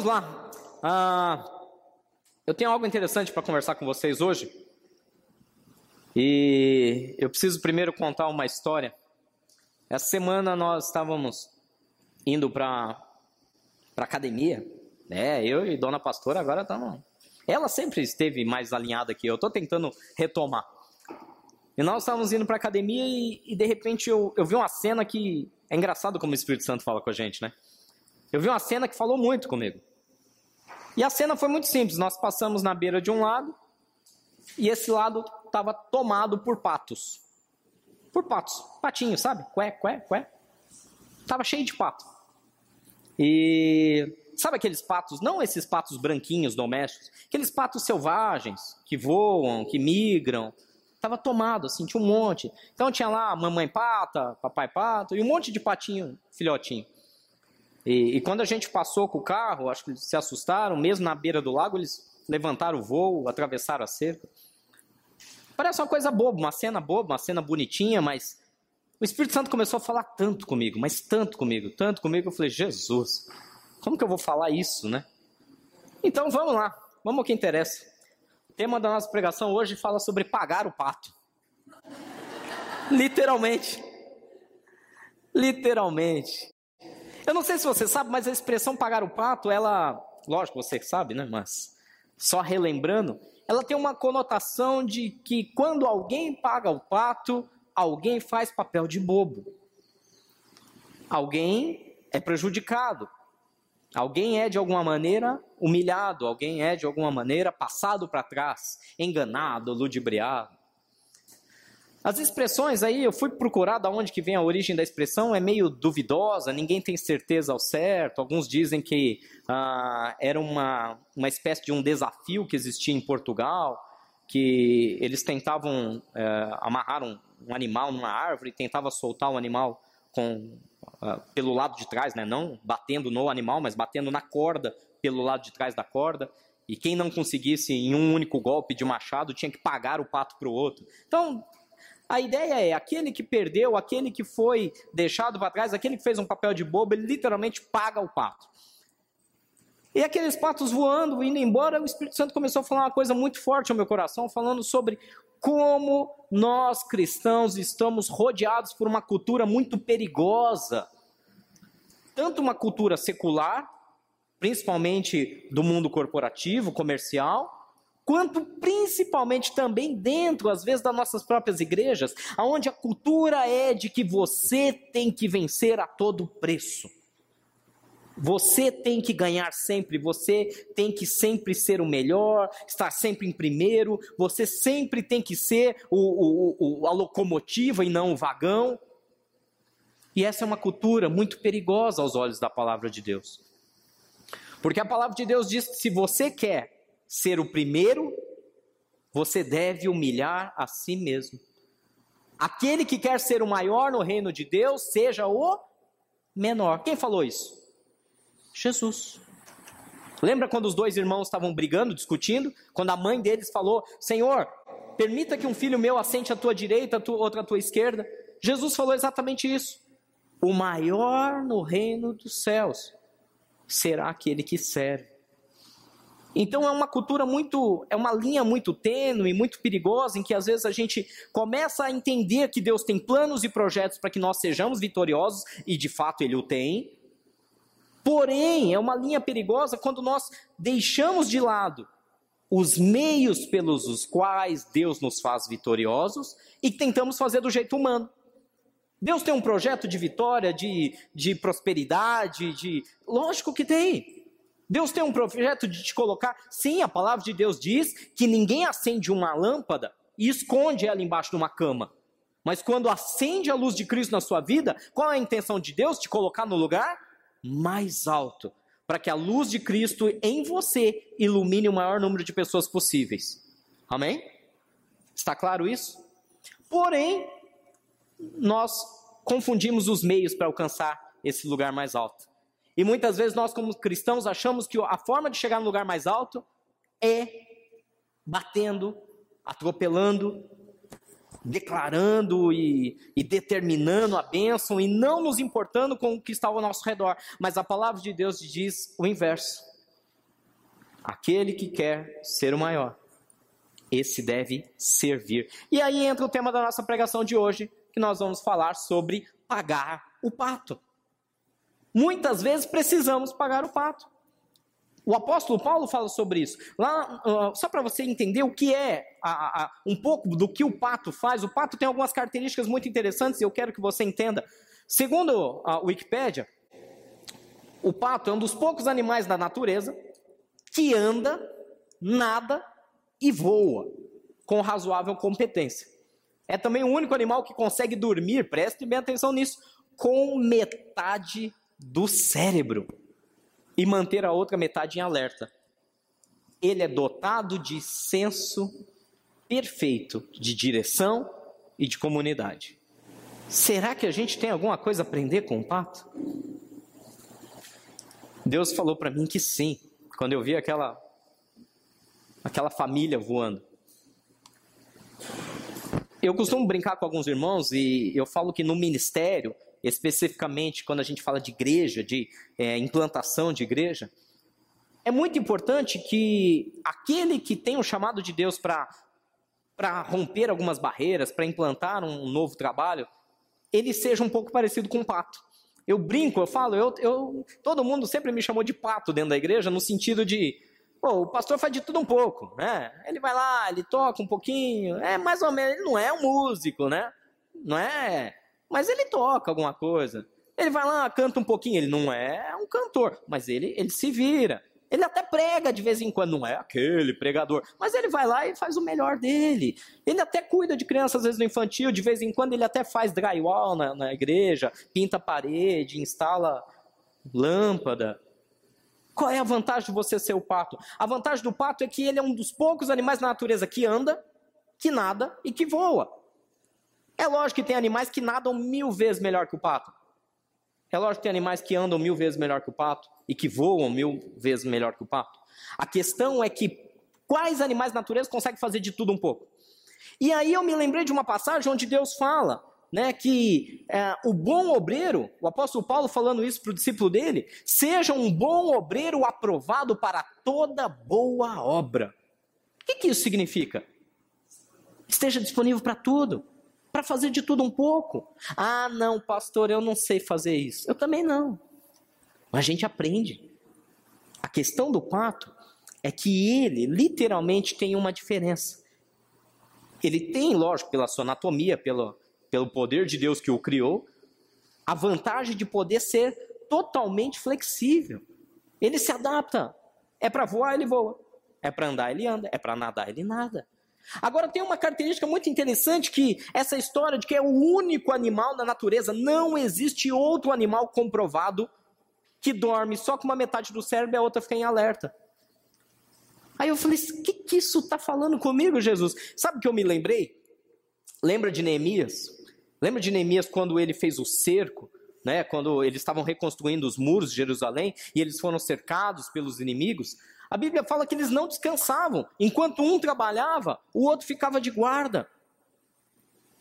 vamos lá. Ah, eu tenho algo interessante para conversar com vocês hoje. E eu preciso primeiro contar uma história. Essa semana nós estávamos indo para para academia, né? Eu e Dona Pastora agora estamos. Ela sempre esteve mais alinhada que eu. Estou tentando retomar. E nós estávamos indo para academia e, e, de repente eu, eu vi uma cena que é engraçado como o Espírito Santo fala com a gente, né? Eu vi uma cena que falou muito comigo. E a cena foi muito simples. Nós passamos na beira de um lado e esse lado estava tomado por patos. Por patos. Patinhos, sabe? Qué, qué, qué. Tava cheio de pato. E sabe aqueles patos, não esses patos branquinhos domésticos, aqueles patos selvagens que voam, que migram. Tava tomado, assim, tinha um monte. Então tinha lá mamãe pata, papai pato e um monte de patinho, filhotinho. E, e, quando a gente passou com o carro, acho que eles se assustaram, mesmo na beira do lago, eles levantaram o voo, atravessaram a cerca. Parece uma coisa boba, uma cena boba, uma cena bonitinha, mas o Espírito Santo começou a falar tanto comigo, mas tanto comigo, tanto comigo, eu falei, Jesus, como que eu vou falar isso, né? Então vamos lá, vamos ao que interessa. O tema da nossa pregação hoje fala sobre pagar o pato. Literalmente. Literalmente. Eu não sei se você sabe, mas a expressão pagar o pato, ela, lógico, você sabe, né? Mas só relembrando, ela tem uma conotação de que quando alguém paga o pato, alguém faz papel de bobo. Alguém é prejudicado. Alguém é de alguma maneira humilhado, alguém é de alguma maneira passado para trás, enganado, ludibriado. As expressões aí, eu fui procurar da onde que vem a origem da expressão, é meio duvidosa, ninguém tem certeza ao certo. Alguns dizem que ah, era uma, uma espécie de um desafio que existia em Portugal, que eles tentavam é, amarrar um, um, animal numa árvore, tentava soltar o animal com, ah, pelo lado de trás, né? não batendo no animal, mas batendo na corda pelo lado de trás da corda. E quem não conseguisse em um único golpe de machado tinha que pagar o pato para o outro. Então, a ideia é, aquele que perdeu, aquele que foi deixado para trás, aquele que fez um papel de bobo, ele literalmente paga o pato. E aqueles patos voando, indo embora, o Espírito Santo começou a falar uma coisa muito forte ao meu coração, falando sobre como nós cristãos estamos rodeados por uma cultura muito perigosa. Tanto uma cultura secular, principalmente do mundo corporativo, comercial, quanto principalmente também dentro, às vezes, das nossas próprias igrejas, onde a cultura é de que você tem que vencer a todo preço. Você tem que ganhar sempre, você tem que sempre ser o melhor, estar sempre em primeiro, você sempre tem que ser o, o, o, a locomotiva e não o vagão. E essa é uma cultura muito perigosa aos olhos da palavra de Deus. Porque a palavra de Deus diz que se você quer ser o primeiro, você deve humilhar a si mesmo. Aquele que quer ser o maior no reino de Deus, seja o menor. Quem falou isso? Jesus. Lembra quando os dois irmãos estavam brigando, discutindo? Quando a mãe deles falou: Senhor, permita que um filho meu assente à tua direita, outro à tua esquerda. Jesus falou exatamente isso. O maior no reino dos céus será aquele que serve. Então é uma cultura muito, é uma linha muito tênue, muito perigosa, em que às vezes a gente começa a entender que Deus tem planos e projetos para que nós sejamos vitoriosos, e de fato Ele o tem. Porém, é uma linha perigosa quando nós deixamos de lado os meios pelos os quais Deus nos faz vitoriosos e tentamos fazer do jeito humano. Deus tem um projeto de vitória, de, de prosperidade, de. Lógico que tem. Deus tem um projeto de te colocar. Sim, a palavra de Deus diz que ninguém acende uma lâmpada e esconde ela embaixo de uma cama. Mas quando acende a luz de Cristo na sua vida, qual é a intenção de Deus? Te colocar no lugar mais alto, para que a luz de Cristo em você ilumine o maior número de pessoas possíveis. Amém? Está claro isso? Porém, nós confundimos os meios para alcançar esse lugar mais alto. E muitas vezes nós, como cristãos, achamos que a forma de chegar no lugar mais alto é batendo, atropelando, declarando e, e, determinando a bênção e não nos importando com o que está ao nosso redor. Mas a palavra de Deus diz o inverso. Aquele que quer ser o maior, esse deve servir. E aí entra o tema da nossa pregação de hoje, que nós vamos falar sobre pagar o pato. Muitas vezes precisamos pagar o pato. O apóstolo Paulo fala sobre isso. Lá, uh, só para você entender o que é a, a, um pouco do que o pato faz, o pato tem algumas características muito interessantes e eu quero que você entenda. Segundo a Wikipédia, o pato é um dos poucos animais da natureza que anda, nada e voa com razoável competência. É também o único animal que consegue dormir, preste bem atenção nisso, com metade do cérebro e manter a outra metade em alerta. Ele é dotado de senso perfeito de direção e de comunidade. Será que a gente tem alguma coisa a aprender com o pato? Deus falou para mim que sim, quando eu vi aquela aquela família voando. Eu costumo brincar com alguns irmãos e eu falo que no ministério especificamente quando a gente fala de igreja, de é, implantação de igreja, é muito importante que aquele que tem o chamado de Deus para romper algumas barreiras, para implantar um novo trabalho, ele seja um pouco parecido com um pato. Eu brinco, eu falo, eu, eu, todo mundo sempre me chamou de pato dentro da igreja, no sentido de, pô, o pastor faz de tudo um pouco, né? Ele vai lá, ele toca um pouquinho, é mais ou menos, ele não é um músico, né? Não é mas ele toca alguma coisa. Ele vai lá, canta um pouquinho, ele não é um cantor, mas ele, ele se vira. Ele até prega de vez em quando, não é aquele pregador, mas ele vai lá e faz o melhor dele. Ele até cuida de crianças, às vezes no infantil, de vez em quando ele até faz drywall na, na igreja, pinta a parede, instala lâmpada. Qual é a vantagem de você ser o pato? A vantagem do pato é que ele é um dos poucos animais da natureza que anda, que nada e que voa. É lógico que tem animais que nadam mil vezes melhor que o pato. É lógico que tem animais que andam mil vezes melhor que o pato e que voam mil vezes melhor que o pato. A questão é que quais animais da natureza conseguem fazer de tudo um pouco? E aí eu me lembrei de uma passagem onde Deus fala né, que é, o bom obreiro, o apóstolo Paulo falando isso para o discípulo dele, seja um bom obreiro aprovado para toda boa obra. O que, que isso significa? Esteja disponível para tudo para fazer de tudo um pouco. Ah, não, pastor, eu não sei fazer isso. Eu também não. Mas a gente aprende. A questão do pato é que ele literalmente tem uma diferença. Ele tem, lógico, pela sua anatomia, pelo, pelo poder de Deus que o criou, a vantagem de poder ser totalmente flexível. Ele se adapta. É para voar, ele voa. É para andar, ele anda. É para nadar, ele nada. Agora tem uma característica muito interessante que essa história de que é o único animal na natureza, não existe outro animal comprovado que dorme só com uma metade do cérebro e a outra fica em alerta. Aí eu falei, o que, que isso está falando comigo, Jesus? Sabe o que eu me lembrei? Lembra de Neemias? Lembra de Neemias quando ele fez o cerco? Né, quando eles estavam reconstruindo os muros de Jerusalém e eles foram cercados pelos inimigos, a Bíblia fala que eles não descansavam. Enquanto um trabalhava, o outro ficava de guarda.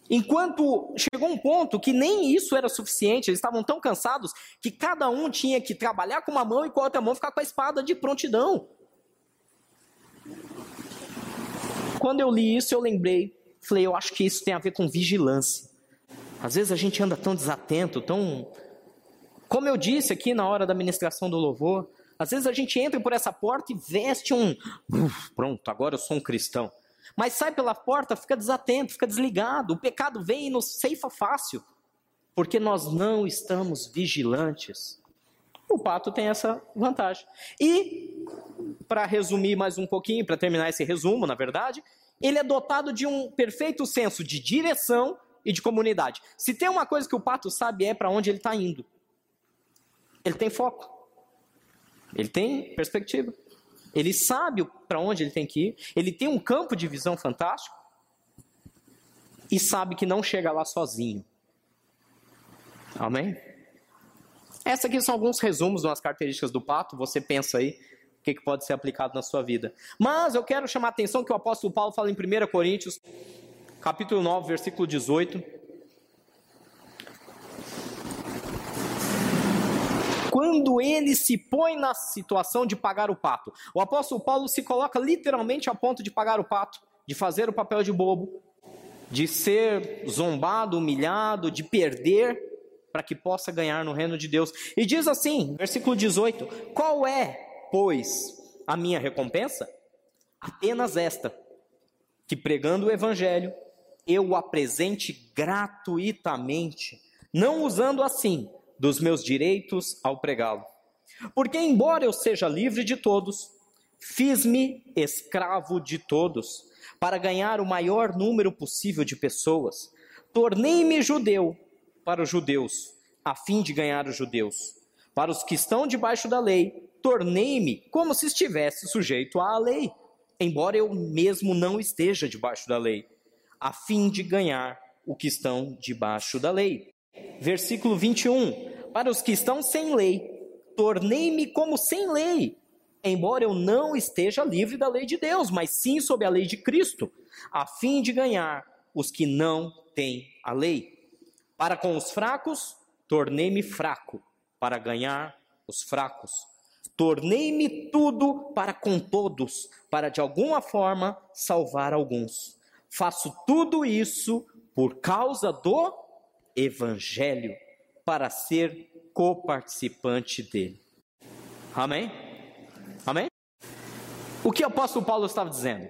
Enquanto chegou um ponto que nem isso era suficiente, eles estavam tão cansados que cada um tinha que trabalhar com uma mão e com a outra mão ficar com a espada de prontidão. Quando eu li isso, eu lembrei, falei, eu acho que isso tem a ver com vigilância. Às vezes a gente anda tão desatento, tão. Como eu disse aqui na hora da ministração do louvor, às vezes a gente entra por essa porta e veste um. Uf, pronto, agora eu sou um cristão. Mas sai pela porta, fica desatento, fica desligado. O pecado vem e nos ceifa fácil. Porque nós não estamos vigilantes. O pato tem essa vantagem. E, para resumir mais um pouquinho, para terminar esse resumo, na verdade, ele é dotado de um perfeito senso de direção e de comunidade. Se tem uma coisa que o pato sabe é para onde ele está indo. Ele tem foco. Ele tem perspectiva. Ele sabe para onde ele tem que ir. Ele tem um campo de visão fantástico. E sabe que não chega lá sozinho. Amém? Essas aqui são alguns resumos das características do pato. Você pensa aí o que, que pode ser aplicado na sua vida. Mas eu quero chamar a atenção que o apóstolo Paulo fala em 1 Coríntios, capítulo 9, versículo 18. Quando ele se põe na situação de pagar o pato. O apóstolo Paulo se coloca literalmente a ponto de pagar o pato, de fazer o papel de bobo, de ser zombado, humilhado, de perder para que possa ganhar no reino de Deus. E diz assim, versículo 18: Qual é, pois, a minha recompensa? Apenas esta, que pregando o evangelho, eu o apresente gratuitamente, não usando assim dos meus direitos ao pregá-lo. Porque, embora eu seja livre de todos, fiz-me escravo de todos, para ganhar o maior número possível de pessoas. Tornei-me judeu para os judeus, a fim de ganhar os judeus. Para os que estão debaixo da lei, tornei-me como se estivesse sujeito à lei, embora eu mesmo não esteja debaixo da lei, a fim de ganhar o que estão debaixo da lei. Versículo 21. Para os que estão sem lei, tornei-me como sem lei, embora eu não esteja livre da lei de Deus, mas sim sob a lei de Cristo, a fim de ganhar os que não têm a lei. Para com os fracos, tornei-me fraco, para ganhar os fracos. Tornei-me tudo para com todos, para de alguma forma salvar alguns. Faço tudo isso por causa do Evangelho, para ser coparticipante dele. Amém? Amém? O que o apóstolo Paulo estava dizendo?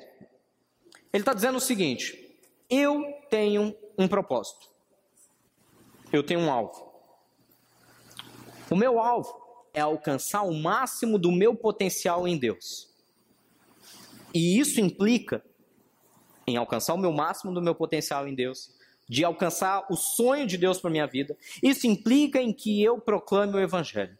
Ele está dizendo o seguinte: eu tenho um propósito, eu tenho um alvo. O meu alvo é alcançar o máximo do meu potencial em Deus. E isso implica em alcançar o meu máximo do meu potencial em Deus, de alcançar o sonho de Deus para minha vida. Isso implica em que eu proclame o evangelho.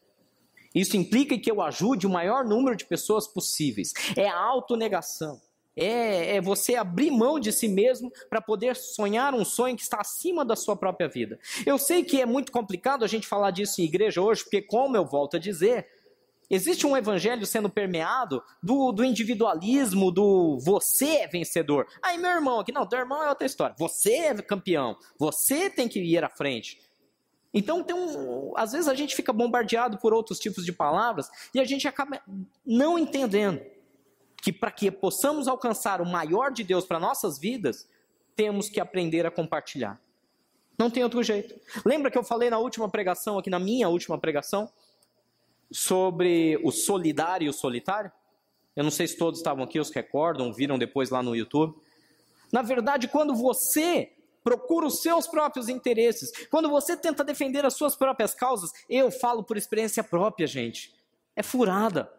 Isso implica que eu ajude o maior número de pessoas possíveis. É a autonegação. É, é você abrir mão de si mesmo para poder sonhar um sonho que está acima da sua própria vida. Eu sei que é muito complicado a gente falar disso em igreja hoje, porque, como eu volto a dizer, existe um evangelho sendo permeado do, do individualismo, do você é vencedor. Aí, meu irmão aqui, não, teu irmão é outra história. Você é campeão, você tem que ir à frente. Então, tem um, às vezes a gente fica bombardeado por outros tipos de palavras e a gente acaba não entendendo que para que possamos alcançar o maior de Deus para nossas vidas, temos que aprender a compartilhar. Não tem outro jeito. Lembra que eu falei na última pregação, aqui na minha última pregação, sobre o solidário e o solitário? Eu não sei se todos estavam aqui, os recordam, viram depois lá no YouTube. Na verdade, quando você procura os seus próprios interesses, quando você tenta defender as suas próprias causas, eu falo por experiência própria, gente, é furada,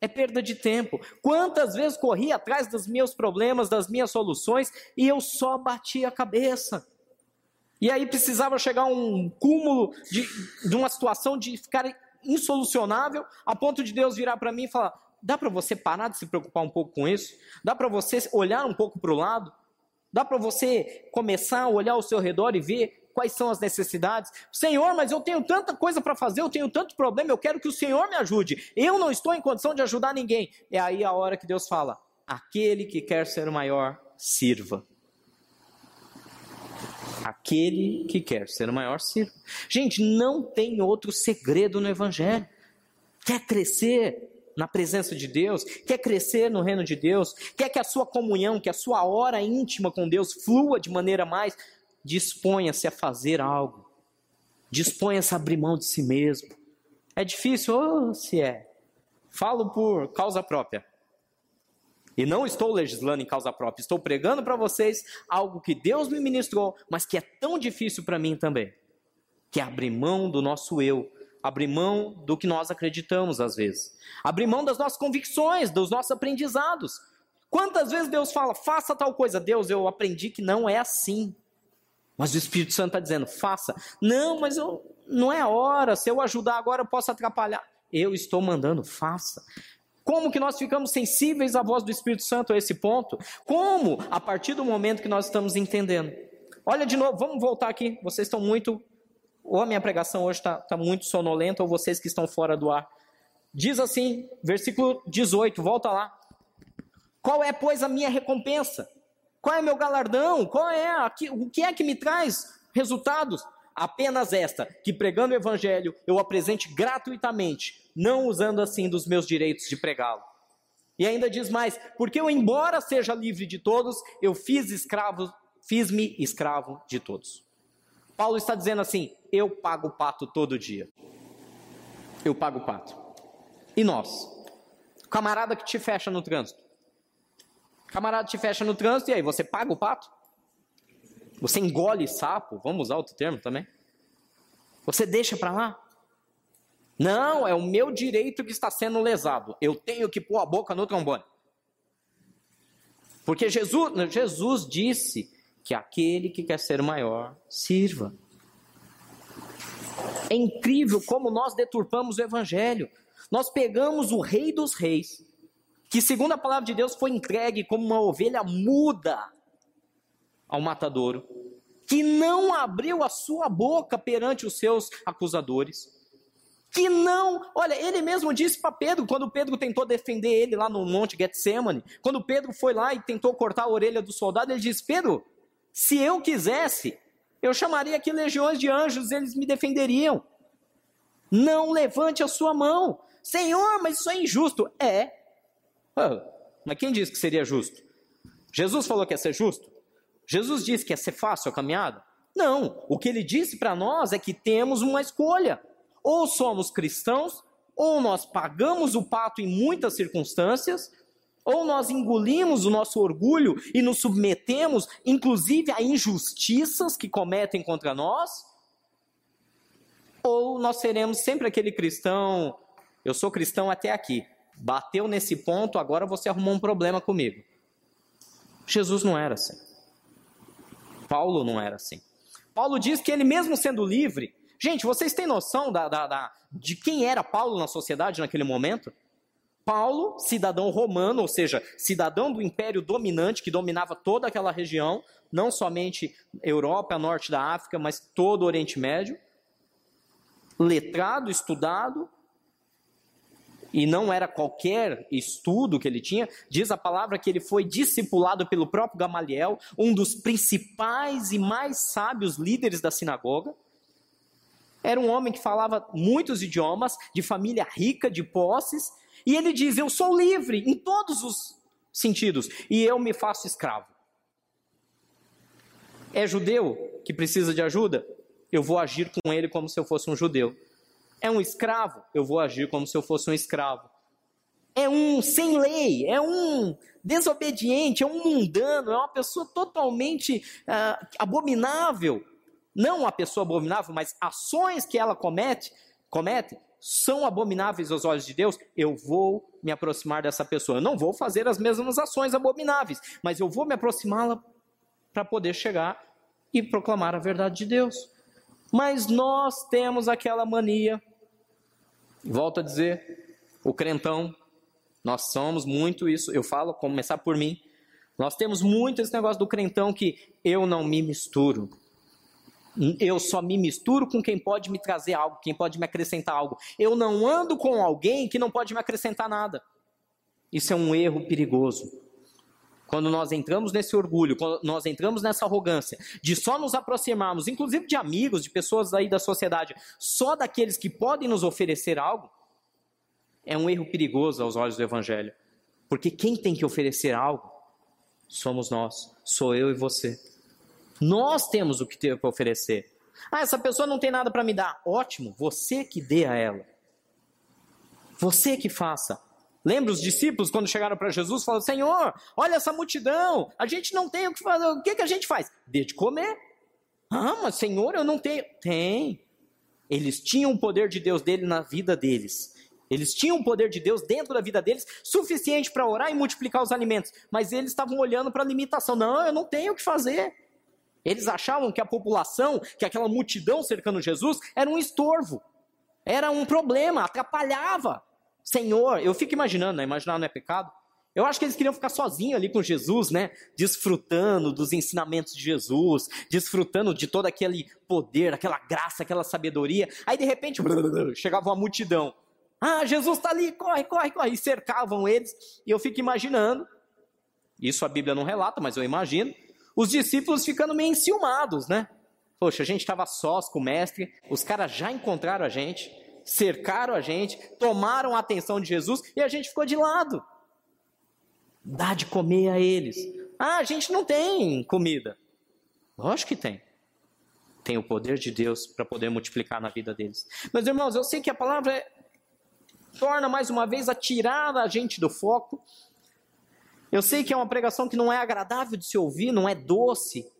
é perda de tempo. Quantas vezes corri atrás dos meus problemas, das minhas soluções, e eu só bati a cabeça. E aí precisava chegar a um cúmulo de, de uma situação de ficar insolucionável, a ponto de Deus virar para mim e falar: dá para você parar de se preocupar um pouco com isso? Dá para você olhar um pouco para o lado? Dá para você começar a olhar ao seu redor e ver quais são as necessidades. Senhor, mas eu tenho tanta coisa para fazer, eu tenho tanto problema, eu quero que o Senhor me ajude. Eu não estou em condição de ajudar ninguém. É aí a hora que Deus fala: aquele que quer ser maior, sirva. Aquele que quer ser maior, sirva. Gente, não tem outro segredo no Evangelho. Quer crescer? na presença de Deus, quer crescer no reino de Deus, quer que a sua comunhão, que a sua hora íntima com Deus flua de maneira mais, disponha-se a fazer algo, disponha-se a abrir mão de si mesmo. É difícil? Oh, se é. Falo por causa própria. E não estou legislando em causa própria, estou pregando para vocês algo que Deus me ministrou, mas que é tão difícil para mim também, que é abrir mão do nosso eu abrir mão do que nós acreditamos às vezes, abrir mão das nossas convicções, dos nossos aprendizados. Quantas vezes Deus fala, faça tal coisa? Deus, eu aprendi que não é assim. Mas o Espírito Santo está dizendo, faça. Não, mas eu, não é hora. Se eu ajudar agora, eu posso atrapalhar. Eu estou mandando, faça. Como que nós ficamos sensíveis à voz do Espírito Santo a esse ponto? Como? A partir do momento que nós estamos entendendo. Olha de novo, vamos voltar aqui. Vocês estão muito ou a minha pregação hoje está tá muito sonolenta, ou vocês que estão fora do ar. Diz assim, versículo 18, volta lá. Qual é, pois, a minha recompensa? Qual é meu galardão? Qual é aqui, o que é que me traz resultados? Apenas esta: que pregando o evangelho eu apresente gratuitamente, não usando assim dos meus direitos de pregá-lo. E ainda diz mais: porque eu, embora seja livre de todos, eu fiz escravo, fiz-me escravo de todos. Paulo está dizendo assim: eu pago o pato todo dia. Eu pago o pato. E nós? Camarada que te fecha no trânsito. Camarada te fecha no trânsito e aí você paga o pato? Você engole sapo? Vamos usar outro termo também? Você deixa para lá? Não, é o meu direito que está sendo lesado. Eu tenho que pôr a boca no trombone. Porque Jesus, Jesus disse que aquele que quer ser maior, sirva. É incrível como nós deturpamos o evangelho. Nós pegamos o rei dos reis, que segundo a palavra de Deus foi entregue como uma ovelha muda ao matadouro, que não abriu a sua boca perante os seus acusadores, que não, olha, ele mesmo disse para Pedro, quando Pedro tentou defender ele lá no Monte Getsemane, quando Pedro foi lá e tentou cortar a orelha do soldado, ele disse: Pedro, se eu quisesse, eu chamaria aqui legiões de anjos, eles me defenderiam. Não levante a sua mão. Senhor, mas isso é injusto. É. mas quem disse que seria justo? Jesus falou que ia ser justo? Jesus disse que ia ser fácil a caminhada? Não. O que ele disse para nós é que temos uma escolha. Ou somos cristãos, ou nós pagamos o pato em muitas circunstâncias, ou nós engolimos o nosso orgulho e nos submetemos, inclusive, a injustiças que cometem contra nós, ou nós seremos sempre aquele cristão, eu sou cristão até aqui, bateu nesse ponto, agora você arrumou um problema comigo. Jesus não era assim. Paulo não era assim. Paulo diz que ele, mesmo sendo livre, Gente, vocês têm noção da, da, da, de quem era Paulo na sociedade naquele momento? Paulo, cidadão romano, ou seja, cidadão do império dominante que dominava toda aquela região, não somente Europa, norte da África, mas todo o Oriente Médio. Letrado, estudado, e não era qualquer estudo que ele tinha, diz a palavra que ele foi discipulado pelo próprio Gamaliel, um dos principais e mais sábios líderes da sinagoga. Era um homem que falava muitos idiomas, de família rica, de posses, e ele diz: Eu sou livre em todos os sentidos, e eu me faço escravo. É judeu que precisa de ajuda? Eu vou agir com ele como se eu fosse um judeu. É um escravo? Eu vou agir como se eu fosse um escravo. É um sem lei, é um desobediente, é um mundano, é uma pessoa totalmente uh, abominável não a pessoa abominável, mas ações que ela comete, comete, são abomináveis aos olhos de Deus, eu vou me aproximar dessa pessoa. Eu não vou fazer as mesmas ações abomináveis, mas eu vou me aproximá-la para poder chegar e proclamar a verdade de Deus. Mas nós temos aquela mania, volto a dizer, o crentão, nós somos muito isso, eu falo, começar por mim, nós temos muito esse negócio do crentão que eu não me misturo eu só me misturo com quem pode me trazer algo, quem pode me acrescentar algo. Eu não ando com alguém que não pode me acrescentar nada. Isso é um erro perigoso. Quando nós entramos nesse orgulho, quando nós entramos nessa arrogância, de só nos aproximarmos, inclusive de amigos, de pessoas aí da sociedade, só daqueles que podem nos oferecer algo, é um erro perigoso aos olhos do Evangelho. Porque quem tem que oferecer algo somos nós, sou eu e você. Nós temos o que ter para oferecer. Ah, essa pessoa não tem nada para me dar. Ótimo, você que dê a ela. Você que faça. Lembra os discípulos quando chegaram para Jesus falaram: Senhor, olha essa multidão, a gente não tem o que fazer, o que, que a gente faz? Dê de comer. Ah, mas Senhor, eu não tenho. Tem. Eles tinham o poder de Deus dele na vida deles. Eles tinham o poder de Deus dentro da vida deles, suficiente para orar e multiplicar os alimentos. Mas eles estavam olhando para a limitação. Não, eu não tenho o que fazer. Eles achavam que a população, que aquela multidão cercando Jesus, era um estorvo, era um problema, atrapalhava. Senhor, eu fico imaginando, né? imaginar não é pecado. Eu acho que eles queriam ficar sozinhos ali com Jesus, né? Desfrutando dos ensinamentos de Jesus, desfrutando de todo aquele poder, aquela graça, aquela sabedoria. Aí de repente chegava uma multidão. Ah, Jesus está ali, corre, corre, corre. E cercavam eles. E eu fico imaginando. Isso a Bíblia não relata, mas eu imagino os discípulos ficando meio enciumados, né? Poxa, a gente estava sós com o mestre, os caras já encontraram a gente, cercaram a gente, tomaram a atenção de Jesus e a gente ficou de lado. Dá de comer a eles. Ah, a gente não tem comida. Lógico que tem. Tem o poder de Deus para poder multiplicar na vida deles. Mas, irmãos, eu sei que a palavra é... torna mais uma vez a tirar a gente do foco. Eu sei que é uma pregação que não é agradável de se ouvir, não é doce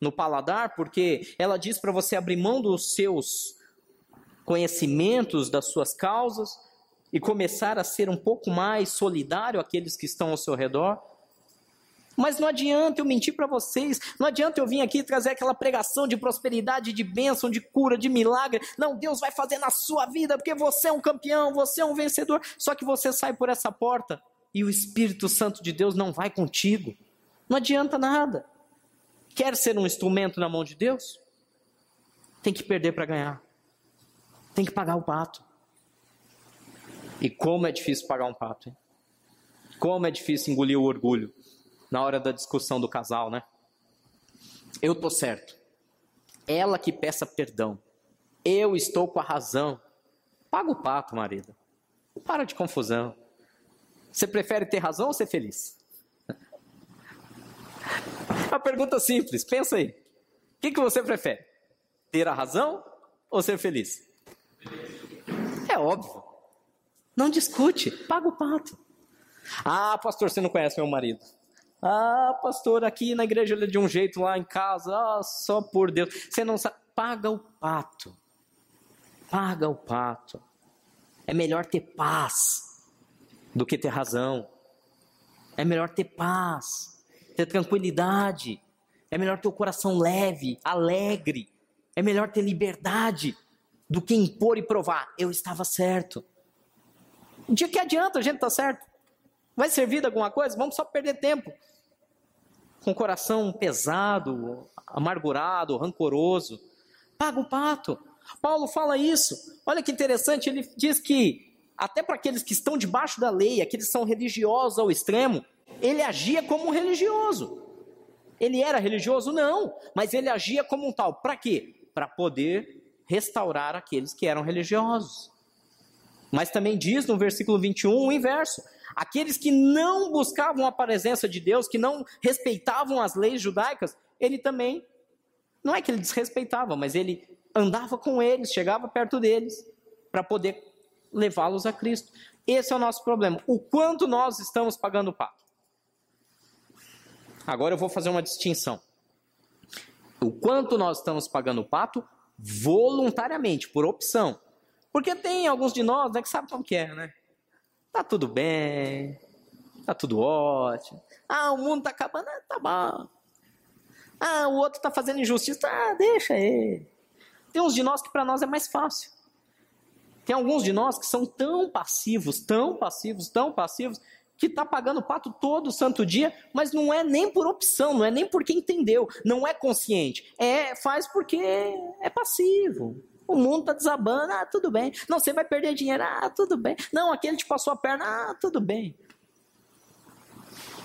no paladar, porque ela diz para você abrir mão dos seus conhecimentos, das suas causas e começar a ser um pouco mais solidário àqueles que estão ao seu redor. Mas não adianta eu mentir para vocês, não adianta eu vir aqui trazer aquela pregação de prosperidade, de bênção, de cura, de milagre. Não, Deus vai fazer na sua vida, porque você é um campeão, você é um vencedor. Só que você sai por essa porta e o Espírito Santo de Deus não vai contigo. Não adianta nada. Quer ser um instrumento na mão de Deus? Tem que perder para ganhar. Tem que pagar o pato. E como é difícil pagar um pato, hein? Como é difícil engolir o orgulho na hora da discussão do casal, né? Eu tô certo. Ela que peça perdão. Eu estou com a razão. Paga o pato, marido. Para de confusão. Você prefere ter razão ou ser feliz? Uma pergunta simples, pensa aí. O que, que você prefere? Ter a razão ou ser feliz? É óbvio. Não discute, paga o pato. Ah, pastor, você não conhece meu marido. Ah, pastor, aqui na igreja ele é de um jeito, lá em casa, ah, só por Deus. Você não sabe. Paga o pato. Paga o pato. É melhor ter paz do que ter razão. É melhor ter paz, ter tranquilidade. É melhor ter o coração leve, alegre. É melhor ter liberdade do que impor e provar. Eu estava certo. De que adianta a gente estar tá certo? Vai servir de alguma coisa? Vamos só perder tempo. Com o coração pesado, amargurado, rancoroso. Paga o pato. Paulo fala isso. Olha que interessante, ele diz que até para aqueles que estão debaixo da lei, aqueles que são religiosos ao extremo, ele agia como um religioso. Ele era religioso? Não, mas ele agia como um tal. Para quê? Para poder restaurar aqueles que eram religiosos. Mas também diz no versículo 21 o inverso: aqueles que não buscavam a presença de Deus, que não respeitavam as leis judaicas, ele também, não é que ele desrespeitava, mas ele andava com eles, chegava perto deles, para poder levá-los a Cristo. Esse é o nosso problema. O quanto nós estamos pagando o pato. Agora eu vou fazer uma distinção. O quanto nós estamos pagando o pato voluntariamente, por opção. Porque tem alguns de nós né, que sabem como que é, né? Tá tudo bem, tá tudo ótimo. Ah, o mundo tá acabando, ah, tá bom. Ah, o outro tá fazendo injustiça, ah, deixa ele. Tem uns de nós que para nós é mais fácil. Tem alguns de nós que são tão passivos, tão passivos, tão passivos, que está pagando pato todo santo dia, mas não é nem por opção, não é nem porque entendeu, não é consciente. É faz porque é passivo. O mundo está desabando, ah, tudo bem. Não, você vai perder dinheiro, ah, tudo bem. Não, aquele te passou a perna, ah, tudo bem.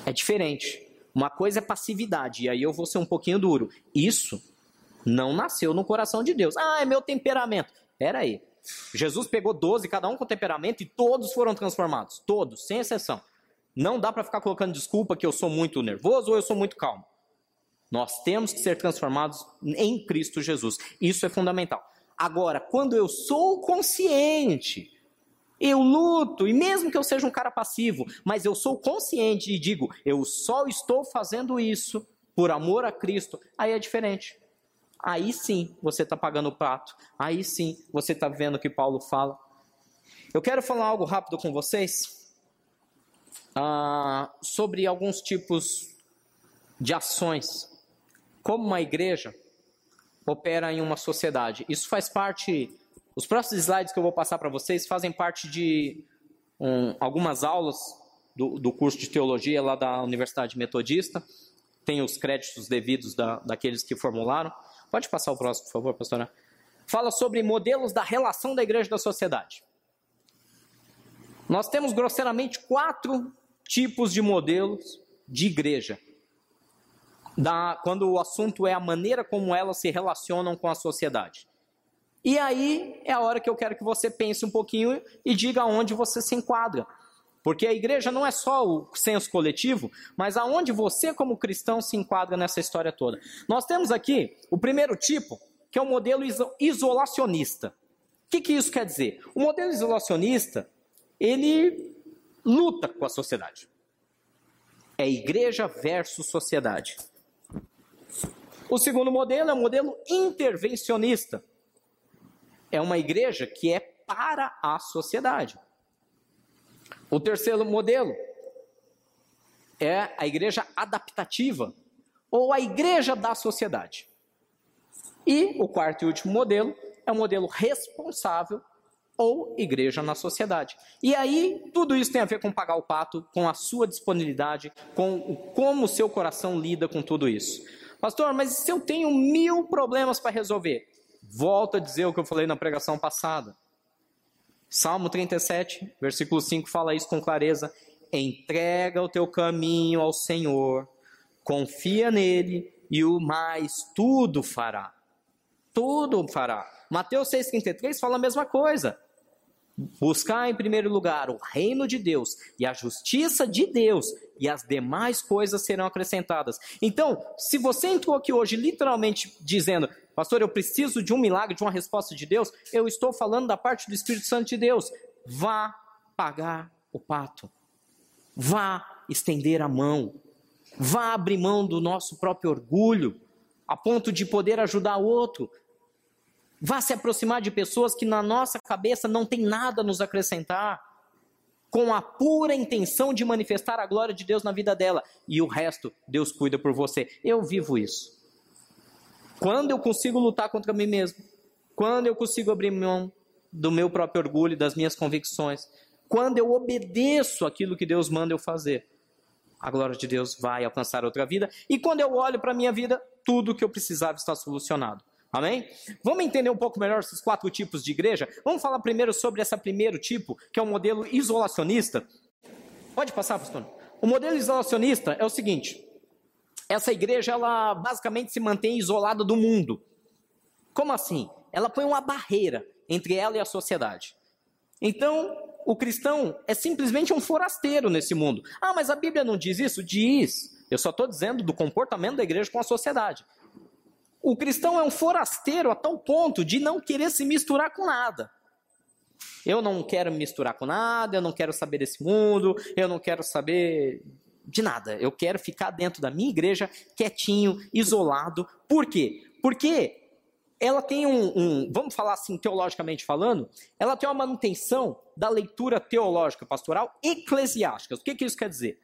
É diferente. Uma coisa é passividade, e aí eu vou ser um pouquinho duro. Isso não nasceu no coração de Deus. Ah, é meu temperamento. Pera aí. Jesus pegou 12, cada um com temperamento, e todos foram transformados. Todos, sem exceção. Não dá para ficar colocando desculpa que eu sou muito nervoso ou eu sou muito calmo. Nós temos que ser transformados em Cristo Jesus. Isso é fundamental. Agora, quando eu sou consciente, eu luto, e mesmo que eu seja um cara passivo, mas eu sou consciente e digo, eu só estou fazendo isso por amor a Cristo, aí é diferente. Aí sim você está pagando o prato. Aí sim você está vendo o que Paulo fala. Eu quero falar algo rápido com vocês ah, sobre alguns tipos de ações. Como uma igreja opera em uma sociedade. Isso faz parte. Os próximos slides que eu vou passar para vocês fazem parte de um, algumas aulas do, do, curso de teologia lá da Universidade Metodista. Tem os créditos devidos da, daqueles que formularam. Pode passar o próximo, por favor, pastora. Fala sobre modelos da relação da igreja e da sociedade. Nós temos grosseiramente quatro tipos de modelos de igreja. da, quando o assunto é a maneira como elas se relacionam com a sociedade. E aí é a hora que eu quero que você pense um pouquinho e diga onde você se enquadra. Porque a igreja não é só o senso coletivo, mas aonde você, como cristão, se enquadra nessa história toda. Nós temos aqui o primeiro tipo, que é o modelo isolacionista. O que, que isso quer dizer? O modelo isolacionista, ele luta com a sociedade. É igreja versus sociedade. O segundo modelo é o modelo intervencionista. É uma igreja que é para a sociedade. O terceiro modelo é a igreja adaptativa, ou a igreja da sociedade. E o quarto e último modelo é o modelo responsável ou igreja na sociedade. E aí, tudo isso tem a ver com pagar o pato, com a sua disponibilidade, com como o seu coração lida com tudo isso. Pastor, mas se eu tenho mil problemas para resolver? Volto a dizer o que eu falei na pregação passada. Salmo 37, versículo 5 fala isso com clareza. Entrega o teu caminho ao Senhor, confia nele e o mais tudo fará. Tudo fará. Mateus 6,33 fala a mesma coisa. Buscar em primeiro lugar o reino de Deus e a justiça de Deus, e as demais coisas serão acrescentadas. Então, se você entrou aqui hoje literalmente dizendo, Pastor, eu preciso de um milagre, de uma resposta de Deus. Eu estou falando da parte do Espírito Santo de Deus. Vá pagar o pato. Vá estender a mão. Vá abrir mão do nosso próprio orgulho, a ponto de poder ajudar outro. Vá se aproximar de pessoas que na nossa cabeça não tem nada a nos acrescentar, com a pura intenção de manifestar a glória de Deus na vida dela. E o resto, Deus cuida por você. Eu vivo isso. Quando eu consigo lutar contra mim mesmo, quando eu consigo abrir mão do meu próprio orgulho, das minhas convicções, quando eu obedeço aquilo que Deus manda eu fazer, a glória de Deus vai alcançar outra vida. E quando eu olho para a minha vida, tudo que eu precisava está solucionado. Amém? Vamos entender um pouco melhor esses quatro tipos de igreja? Vamos falar primeiro sobre esse primeiro tipo, que é o modelo isolacionista. Pode passar, pastor? O modelo isolacionista é o seguinte: essa igreja ela basicamente se mantém isolada do mundo. Como assim? Ela põe uma barreira entre ela e a sociedade. Então, o cristão é simplesmente um forasteiro nesse mundo. Ah, mas a Bíblia não diz isso? Diz. Eu só estou dizendo do comportamento da igreja com a sociedade. O cristão é um forasteiro a tal ponto de não querer se misturar com nada. Eu não quero me misturar com nada, eu não quero saber desse mundo, eu não quero saber de nada. Eu quero ficar dentro da minha igreja, quietinho, isolado. Por quê? Porque ela tem um, um, vamos falar assim, teologicamente falando, ela tem uma manutenção da leitura teológica pastoral eclesiástica. O que, que isso quer dizer?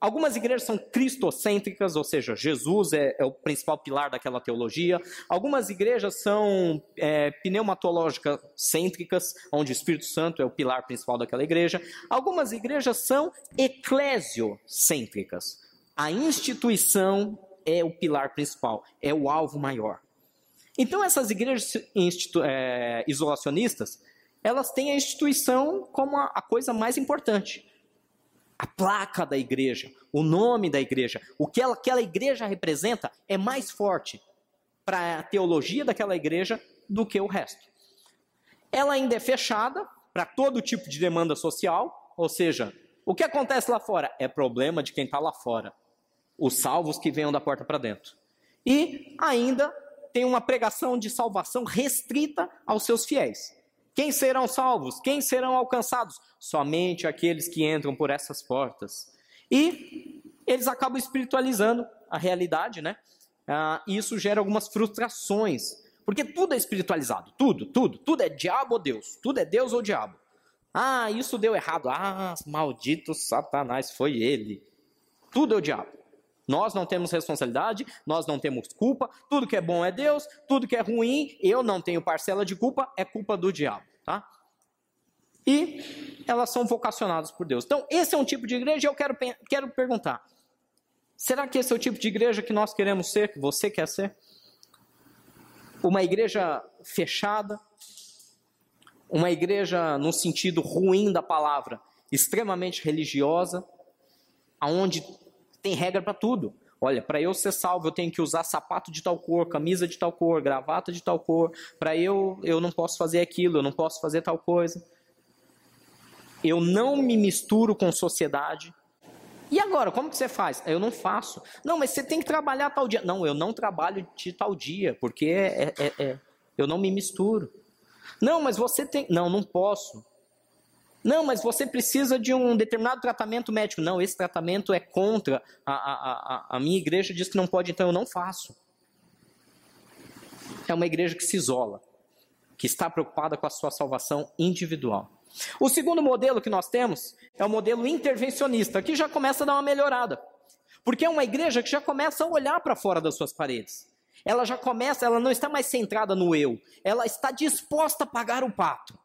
Algumas igrejas são cristocêntricas, ou seja, Jesus é, é, o principal pilar daquela teologia. Algumas igrejas são é, pneumatológicas cêntricas, onde o Espírito Santo é o pilar principal daquela igreja. Algumas igrejas são eclesiocêntricas. A instituição é o pilar principal, é o alvo maior. Então, essas igrejas é, isolacionistas, elas têm a instituição como a, a coisa mais importante a placa da igreja, o nome da igreja, o que ela, aquela igreja representa é mais forte para a teologia daquela igreja do que o resto. Ela ainda é fechada para todo tipo de demanda social, ou seja, o que acontece lá fora é problema de quem está lá fora, os salvos que venham da porta para dentro. E ainda tem uma pregação de salvação restrita aos seus fiéis. Quem serão salvos? Quem serão alcançados? Somente aqueles que entram por essas portas. E eles acabam espiritualizando a realidade, né? Ah, isso gera algumas frustrações, porque tudo é espiritualizado, tudo, tudo, tudo é diabo ou Deus, tudo é Deus ou diabo. Ah, isso deu errado. Ah, maldito Satanás, foi ele. Tudo é o diabo. Nós não temos responsabilidade, nós não temos culpa, tudo que é bom é Deus, tudo que é ruim, eu não tenho parcela de culpa, é culpa do diabo, tá? E elas são vocacionadas por Deus. Então, esse é um tipo de igreja eu quero, quero perguntar: será que esse é o tipo de igreja que nós queremos ser, que você quer ser? Uma igreja fechada, uma igreja no sentido ruim da palavra, extremamente religiosa, aonde tem regra para tudo. Olha, para eu ser salvo, eu tenho que usar sapato de tal cor, camisa de tal cor, gravata de tal cor. Para eu, eu não posso fazer aquilo, eu não posso fazer tal coisa. Eu não me misturo com sociedade. E agora, como que você faz? Eu não faço. Não, mas você tem que trabalhar tal dia. Não, eu não trabalho de tal dia, porque é, é, é, eu não me misturo. Não, mas você tem. Não, não posso. Não, mas você precisa de um determinado tratamento médico. Não, esse tratamento é contra. A, a, a, a minha igreja diz que não pode, então eu não faço. É uma igreja que se isola, que está preocupada com a sua salvação individual. O segundo modelo que nós temos é o modelo intervencionista, que já começa a dar uma melhorada. Porque é uma igreja que já começa a olhar para fora das suas paredes. Ela já começa, ela não está mais centrada no eu, ela está disposta a pagar o pato.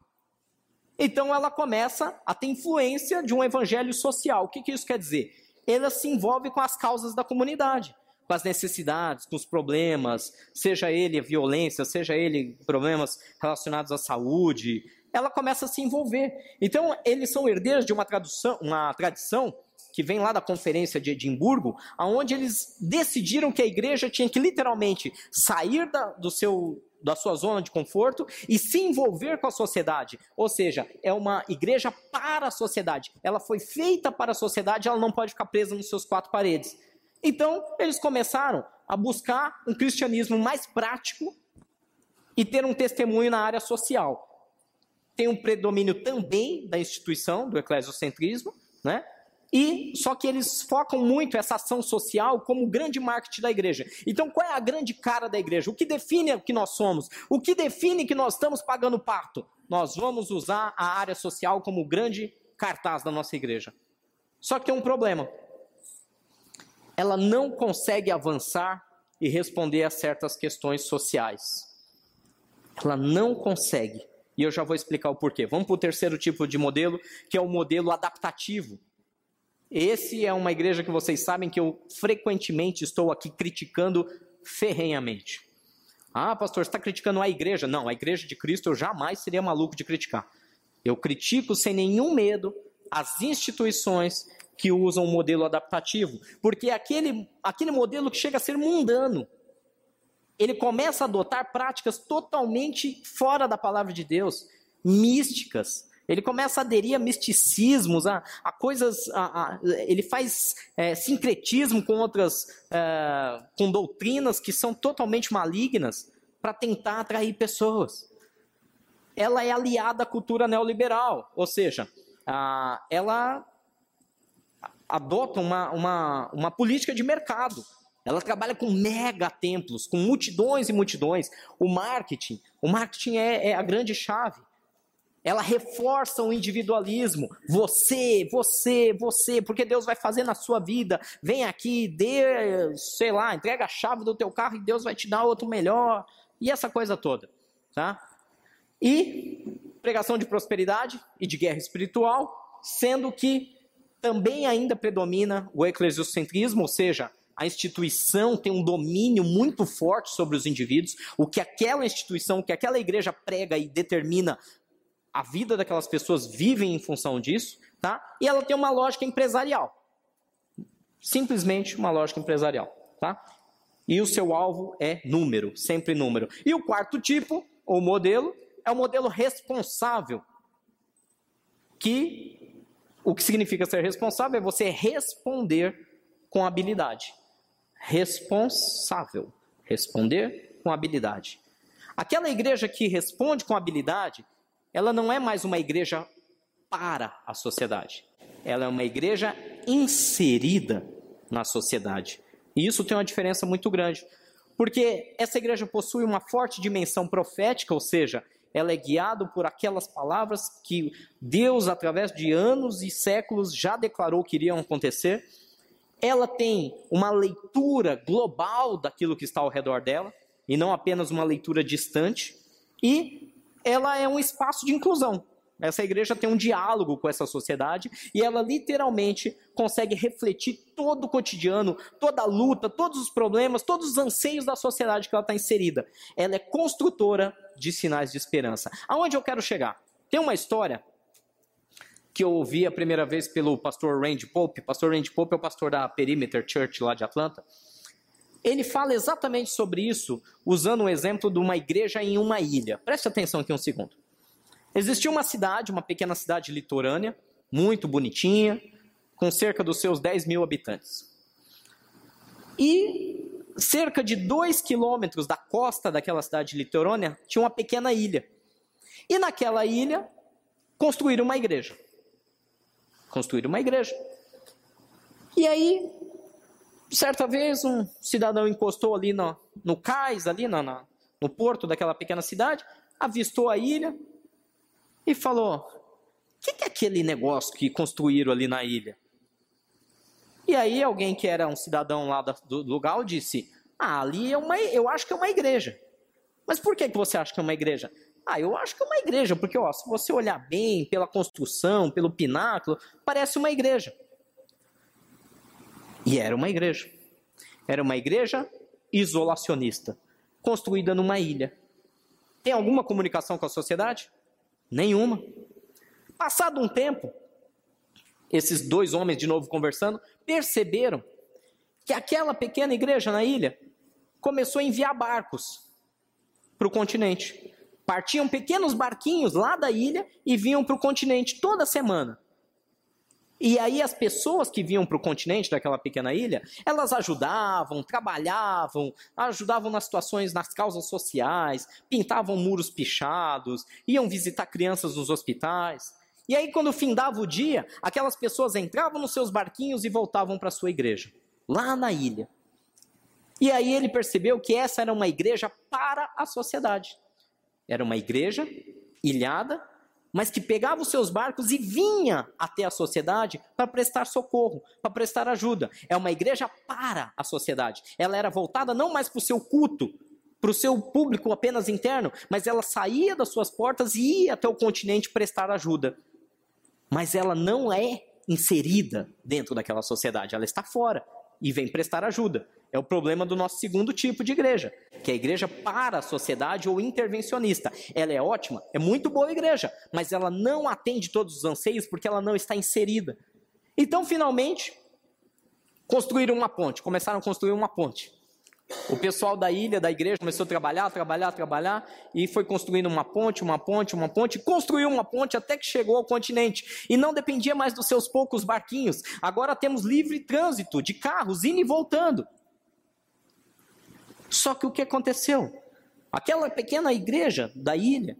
Então ela começa a ter influência de um evangelho social. O que, que isso quer dizer? Ela se envolve com as causas da comunidade, com as necessidades, com os problemas, seja ele violência, seja ele problemas relacionados à saúde, ela começa a se envolver. Então, eles são herdeiros de uma, tradução, uma tradição que vem lá da conferência de Edimburgo, aonde eles decidiram que a igreja tinha que literalmente sair da, do seu, da sua zona de conforto e se envolver com a sociedade. Ou seja, é uma igreja para a sociedade. Ela foi feita para a sociedade, ela não pode ficar presa nos seus quatro paredes. Então, eles começaram a buscar um cristianismo mais prático e ter um testemunho na área social tem um predomínio também da instituição, do eclesiocentrismo, né? E só que eles focam muito essa ação social como grande marketing da igreja. Então, qual é a grande cara da igreja? O que define o que nós somos? O que define que nós estamos pagando pato? Nós vamos usar a área social como grande cartaz da nossa igreja. Só que tem um problema. Ela não consegue avançar e responder a certas questões sociais. Ela não consegue. E eu já vou explicar o porquê. Vamos para o terceiro tipo de modelo, que é o modelo adaptativo. Esse é uma igreja que vocês sabem que eu frequentemente estou aqui criticando ferrenhamente. Ah, pastor, você está criticando a igreja? Não, a igreja de Cristo eu jamais seria maluco de criticar. Eu critico sem nenhum medo as instituições que usam o modelo adaptativo, porque aquele, aquele modelo que chega a ser mundano, ele começa a adotar práticas totalmente fora da palavra de Deus, místicas. Ele começa a aderir a misticismos, a, a coisas. A, a, ele faz é, sincretismo com outras. É, com doutrinas que são totalmente malignas para tentar atrair pessoas. Ela é aliada à cultura neoliberal, ou seja, ela adota uma, uma, uma política de mercado. Ela trabalha com mega templos, com multidões e multidões. O marketing, o marketing é, é a grande chave. Ela reforça o individualismo. Você, você, você, porque Deus vai fazer na sua vida. Vem aqui, dê, sei lá, entrega a chave do teu carro e Deus vai te dar outro melhor. E essa coisa toda, tá? E pregação de prosperidade e de guerra espiritual, sendo que também ainda predomina o eclesiocentrismo, ou seja, a instituição tem um domínio muito forte sobre os indivíduos, o que aquela instituição, o que aquela igreja prega e determina, a vida daquelas pessoas vivem em função disso, tá? E ela tem uma lógica empresarial. Simplesmente uma lógica empresarial, tá? E o seu alvo é número, sempre número. E o quarto tipo, ou modelo, é o modelo responsável. Que o que significa ser responsável é você responder com habilidade responsável. Responder com habilidade. Aquela igreja que responde com habilidade, ela não é mais uma igreja para a sociedade. Ela é uma igreja inserida na sociedade. E isso tem uma diferença muito grande. Porque essa igreja possui uma forte dimensão profética, ou seja, ela é guiada por aquelas palavras que Deus, através de anos e séculos, já declarou que iriam acontecer ela tem uma leitura global daquilo que está ao redor dela, e não apenas uma leitura distante, e ela é um espaço de inclusão. Essa igreja tem um diálogo com essa sociedade e ela literalmente consegue refletir todo o cotidiano, toda a luta, todos os problemas, todos os anseios da sociedade que ela está inserida. Ela é construtora de sinais de esperança. Aonde eu quero chegar? Tem uma história que eu ouvi a primeira vez pelo pastor Randy Pope. Pastor Randy Pope é o pastor da Perimeter Church lá de Atlanta. Ele fala exatamente sobre isso, usando o exemplo de uma igreja em uma ilha. Preste atenção aqui um segundo. Existia uma cidade, uma pequena cidade litorânea, muito bonitinha, com cerca dos seus 10 mil habitantes. E cerca de 2 quilômetros da costa daquela cidade litorânea tinha uma pequena ilha. E naquela ilha construíram uma igreja construir uma igreja. E aí, certa vez, um cidadão encostou ali no, no cais, ali no, no porto daquela pequena cidade, avistou a ilha e falou: O que, que é aquele negócio que construíram ali na ilha? E aí alguém que era um cidadão lá do lugar disse: Ah, ali é uma, eu acho que é uma igreja. Mas por que, que você acha que é uma igreja? Ah, eu acho que é uma igreja, porque ó, se você olhar bem pela construção, pelo pináculo, parece uma igreja. E era uma igreja. Era uma igreja isolacionista, construída numa ilha. Tem alguma comunicação com a sociedade? Nenhuma. Passado um tempo, esses dois homens de novo conversando, perceberam que aquela pequena igreja na ilha começou a enviar barcos para o continente. Partiam pequenos barquinhos lá da ilha e vinham para o continente toda semana. E aí as pessoas que vinham para o continente daquela pequena ilha, elas ajudavam, trabalhavam, ajudavam nas situações, nas causas sociais, pintavam muros pichados, iam visitar crianças nos hospitais. E aí quando findava o dia, aquelas pessoas entravam nos seus barquinhos e voltavam para sua igreja, lá na ilha. E aí ele percebeu que essa era uma igreja para a sociedade. Era uma igreja ilhada, mas que pegava os seus barcos e vinha até a sociedade para prestar socorro, para prestar ajuda. É uma igreja para a sociedade. Ela era voltada não mais para o seu culto, para o seu público apenas interno, mas ela saía das suas portas e ia até o continente prestar ajuda. Mas ela não é inserida dentro daquela sociedade, ela está fora e vem prestar ajuda. É o problema do nosso segundo tipo de igreja, que é a igreja para a sociedade ou intervencionista. Ela é ótima, é muito boa a igreja, mas ela não atende todos os anseios porque ela não está inserida. Então, finalmente, construíram uma ponte, começaram a construir uma ponte. O pessoal da ilha, da igreja, começou a trabalhar, trabalhar, trabalhar, e foi construindo uma ponte, uma ponte, uma ponte, construiu uma ponte até que chegou ao continente. E não dependia mais dos seus poucos barquinhos. Agora temos livre trânsito de carros indo e voltando. Só que o que aconteceu? Aquela pequena igreja da ilha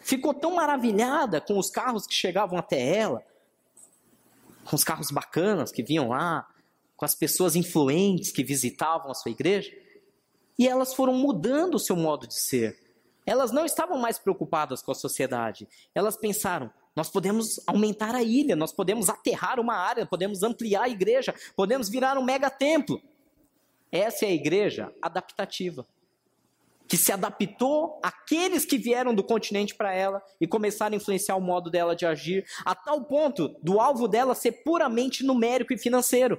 ficou tão maravilhada com os carros que chegavam até ela, com os carros bacanas que vinham lá, com as pessoas influentes que visitavam a sua igreja, e elas foram mudando o seu modo de ser. Elas não estavam mais preocupadas com a sociedade. Elas pensaram: nós podemos aumentar a ilha, nós podemos aterrar uma área, podemos ampliar a igreja, podemos virar um mega templo. Essa é a igreja adaptativa, que se adaptou àqueles que vieram do continente para ela e começaram a influenciar o modo dela de agir, a tal ponto do alvo dela ser puramente numérico e financeiro.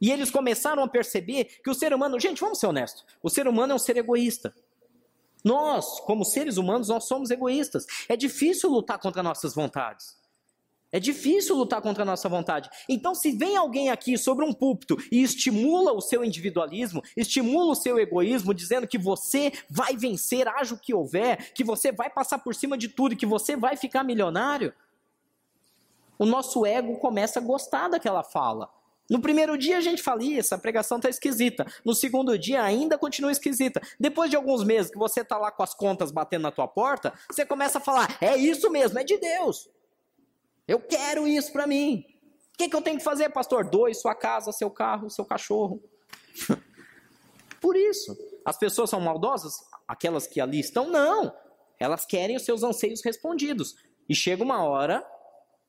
E eles começaram a perceber que o ser humano, gente, vamos ser honestos, o ser humano é um ser egoísta. Nós, como seres humanos, nós somos egoístas. É difícil lutar contra nossas vontades. É difícil lutar contra a nossa vontade. Então, se vem alguém aqui sobre um púlpito e estimula o seu individualismo, estimula o seu egoísmo, dizendo que você vai vencer, haja o que houver, que você vai passar por cima de tudo, que você vai ficar milionário, o nosso ego começa a gostar daquela fala. No primeiro dia a gente fala, essa pregação está esquisita. No segundo dia ainda continua esquisita. Depois de alguns meses que você está lá com as contas batendo na tua porta, você começa a falar, é isso mesmo, é de Deus. Eu quero isso para mim. O que, que eu tenho que fazer, pastor? Doe sua casa, seu carro, seu cachorro. Por isso. As pessoas são maldosas? Aquelas que ali estão? Não. Elas querem os seus anseios respondidos. E chega uma hora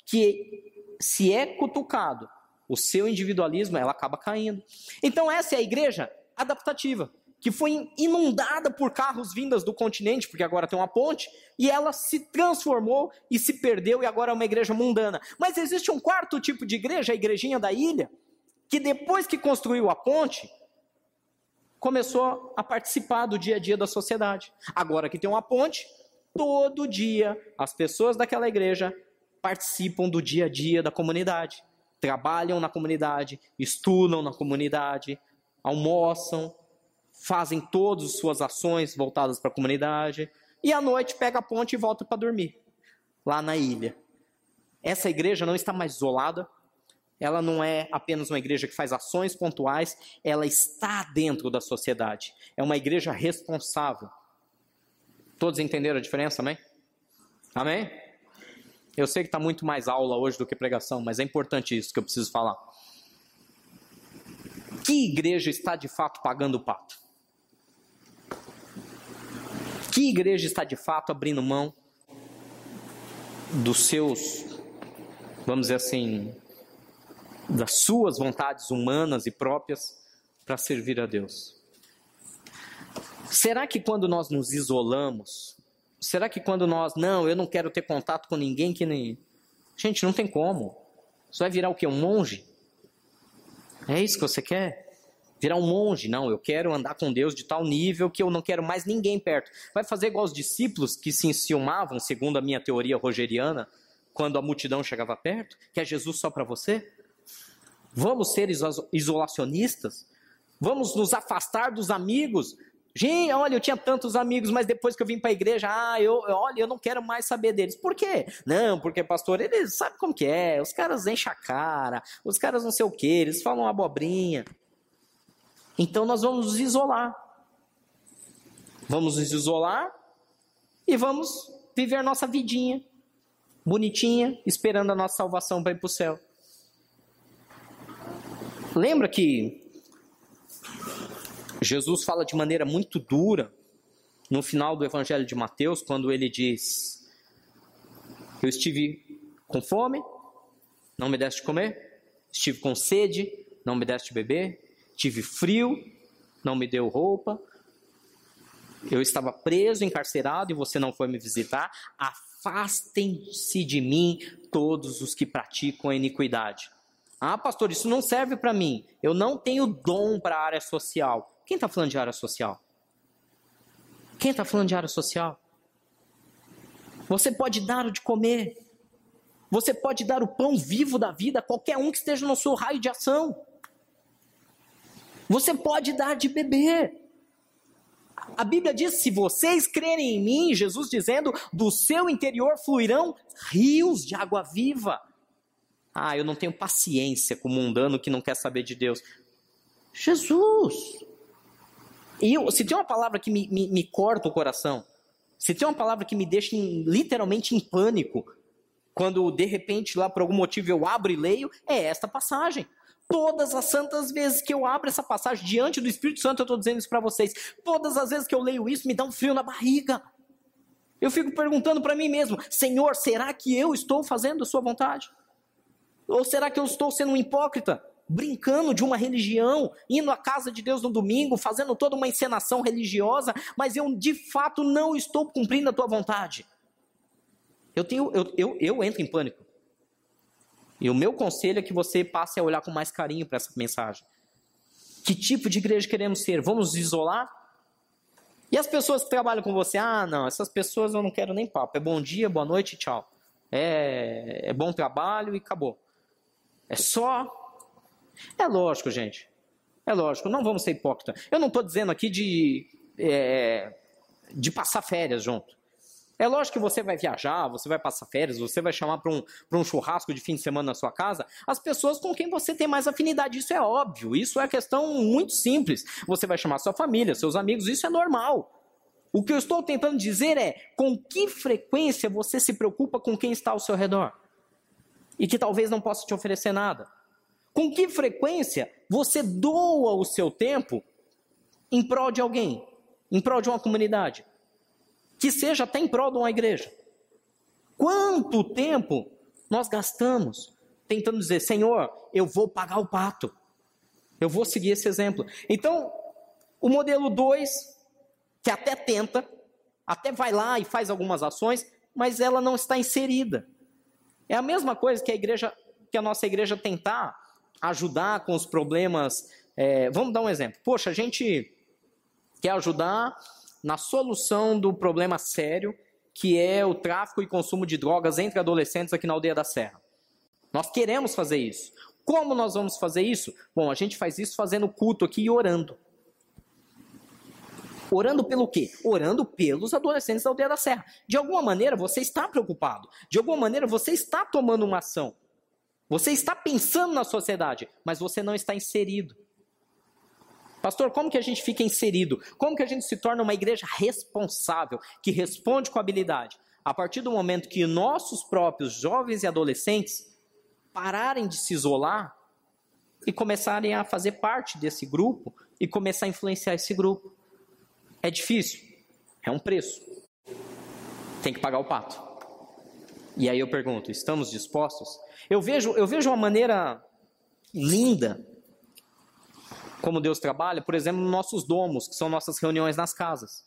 que, se é cutucado o seu individualismo, ela acaba caindo. Então, essa é a igreja adaptativa que foi inundada por carros vindas do continente, porque agora tem uma ponte, e ela se transformou e se perdeu e agora é uma igreja mundana. Mas existe um quarto tipo de igreja, a igrejinha da ilha, que depois que construiu a ponte, começou a participar do dia a dia da sociedade. Agora que tem uma ponte, todo dia as pessoas daquela igreja participam do dia a dia da comunidade. Trabalham na comunidade, estudam na comunidade, almoçam, fazem todas as suas ações voltadas para a comunidade. E à noite pega a ponte e volta para dormir, lá na ilha. Essa igreja não está mais isolada, ela não é apenas uma igreja que faz ações pontuais, ela está dentro da sociedade. É uma igreja responsável. Todos entenderam a diferença, amém? Amém? Eu sei que está muito mais aula hoje do que pregação, mas é importante isso que eu preciso falar. Que igreja está de fato pagando o pato? Que igreja está de fato abrindo mão dos seus, vamos dizer assim, das suas vontades humanas e próprias para servir a Deus? Será que quando nós nos isolamos, será que quando nós, não, eu não quero ter contato com ninguém que nem. Gente, não tem como. Você vai virar o quê? Um monge? É isso que você quer? Virar um monge? Não, eu quero andar com Deus de tal nível que eu não quero mais ninguém perto. Vai fazer igual os discípulos que se enciumavam, segundo a minha teoria rogeriana, quando a multidão chegava perto? Que é Jesus só para você? Vamos ser isolacionistas? Vamos nos afastar dos amigos? Gente, olha, eu tinha tantos amigos, mas depois que eu vim para a igreja, ah, eu, olha, eu não quero mais saber deles. Por quê? Não, porque, pastor, eles sabem como que é, os caras enchem a cara, os caras não sei o que, eles falam abobrinha. Então nós vamos nos isolar. Vamos nos isolar e vamos viver nossa vidinha, bonitinha, esperando a nossa salvação para ir para o céu. Lembra que Jesus fala de maneira muito dura no final do Evangelho de Mateus, quando ele diz: Eu estive com fome, não me deste comer, estive com sede, não me deste beber, tive frio, não me deu roupa, eu estava preso, encarcerado e você não foi me visitar. Afastem-se de mim todos os que praticam a iniquidade. Ah, pastor, isso não serve para mim. Eu não tenho dom para a área social. Quem está falando de área social? Quem está falando de área social? Você pode dar o de comer. Você pode dar o pão vivo da vida a qualquer um que esteja no seu raio de ação. Você pode dar de beber. A Bíblia diz: se vocês crerem em mim, Jesus dizendo, do seu interior fluirão rios de água viva. Ah, eu não tenho paciência com o mundano que não quer saber de Deus. Jesus! E eu, se tem uma palavra que me, me, me corta o coração, se tem uma palavra que me deixa em, literalmente em pânico, quando de repente lá por algum motivo eu abro e leio, é esta passagem. Todas as santas vezes que eu abro essa passagem diante do Espírito Santo, eu estou dizendo isso para vocês. Todas as vezes que eu leio isso, me dá um frio na barriga. Eu fico perguntando para mim mesmo: Senhor, será que eu estou fazendo a Sua vontade? Ou será que eu estou sendo um hipócrita? Brincando de uma religião, indo à casa de Deus no domingo, fazendo toda uma encenação religiosa, mas eu de fato não estou cumprindo a tua vontade. Eu, tenho, eu, eu, eu entro em pânico. E o meu conselho é que você passe a olhar com mais carinho para essa mensagem. Que tipo de igreja queremos ser? Vamos nos isolar? E as pessoas que trabalham com você? Ah, não, essas pessoas eu não quero nem papo. É bom dia, boa noite, tchau. É, é bom trabalho e acabou. É só. É lógico, gente. É lógico, não vamos ser hipócritas. Eu não estou dizendo aqui de, é, de passar férias junto. É lógico que você vai viajar, você vai passar férias, você vai chamar para um, um churrasco de fim de semana na sua casa as pessoas com quem você tem mais afinidade. Isso é óbvio, isso é questão muito simples. Você vai chamar sua família, seus amigos, isso é normal. O que eu estou tentando dizer é com que frequência você se preocupa com quem está ao seu redor e que talvez não possa te oferecer nada? Com que frequência você doa o seu tempo em prol de alguém, em prol de uma comunidade, que seja até em prol de uma igreja? Quanto tempo nós gastamos tentando dizer, Senhor, eu vou pagar o pato, eu vou seguir esse exemplo? Então, o modelo 2, que até tenta, até vai lá e faz algumas ações, mas ela não está inserida. É a mesma coisa que a igreja, que a nossa igreja tentar ajudar com os problemas. É, vamos dar um exemplo. Poxa, a gente quer ajudar na solução do problema sério que é o tráfico e consumo de drogas entre adolescentes aqui na aldeia da Serra. Nós queremos fazer isso. Como nós vamos fazer isso? Bom, a gente faz isso fazendo culto aqui e orando. Orando pelo quê? Orando pelos adolescentes da aldeia da Serra. De alguma maneira você está preocupado. De alguma maneira você está tomando uma ação. Você está pensando na sociedade, mas você não está inserido. Pastor, como que a gente fica inserido? Como que a gente se torna uma igreja responsável, que responde com habilidade? A partir do momento que nossos próprios jovens e adolescentes pararem de se isolar e começarem a fazer parte desse grupo e começar a influenciar esse grupo. É difícil, é um preço. Tem que pagar o pato. E aí eu pergunto, estamos dispostos? Eu vejo, eu vejo uma maneira linda como Deus trabalha, por exemplo, nos nossos domos, que são nossas reuniões nas casas.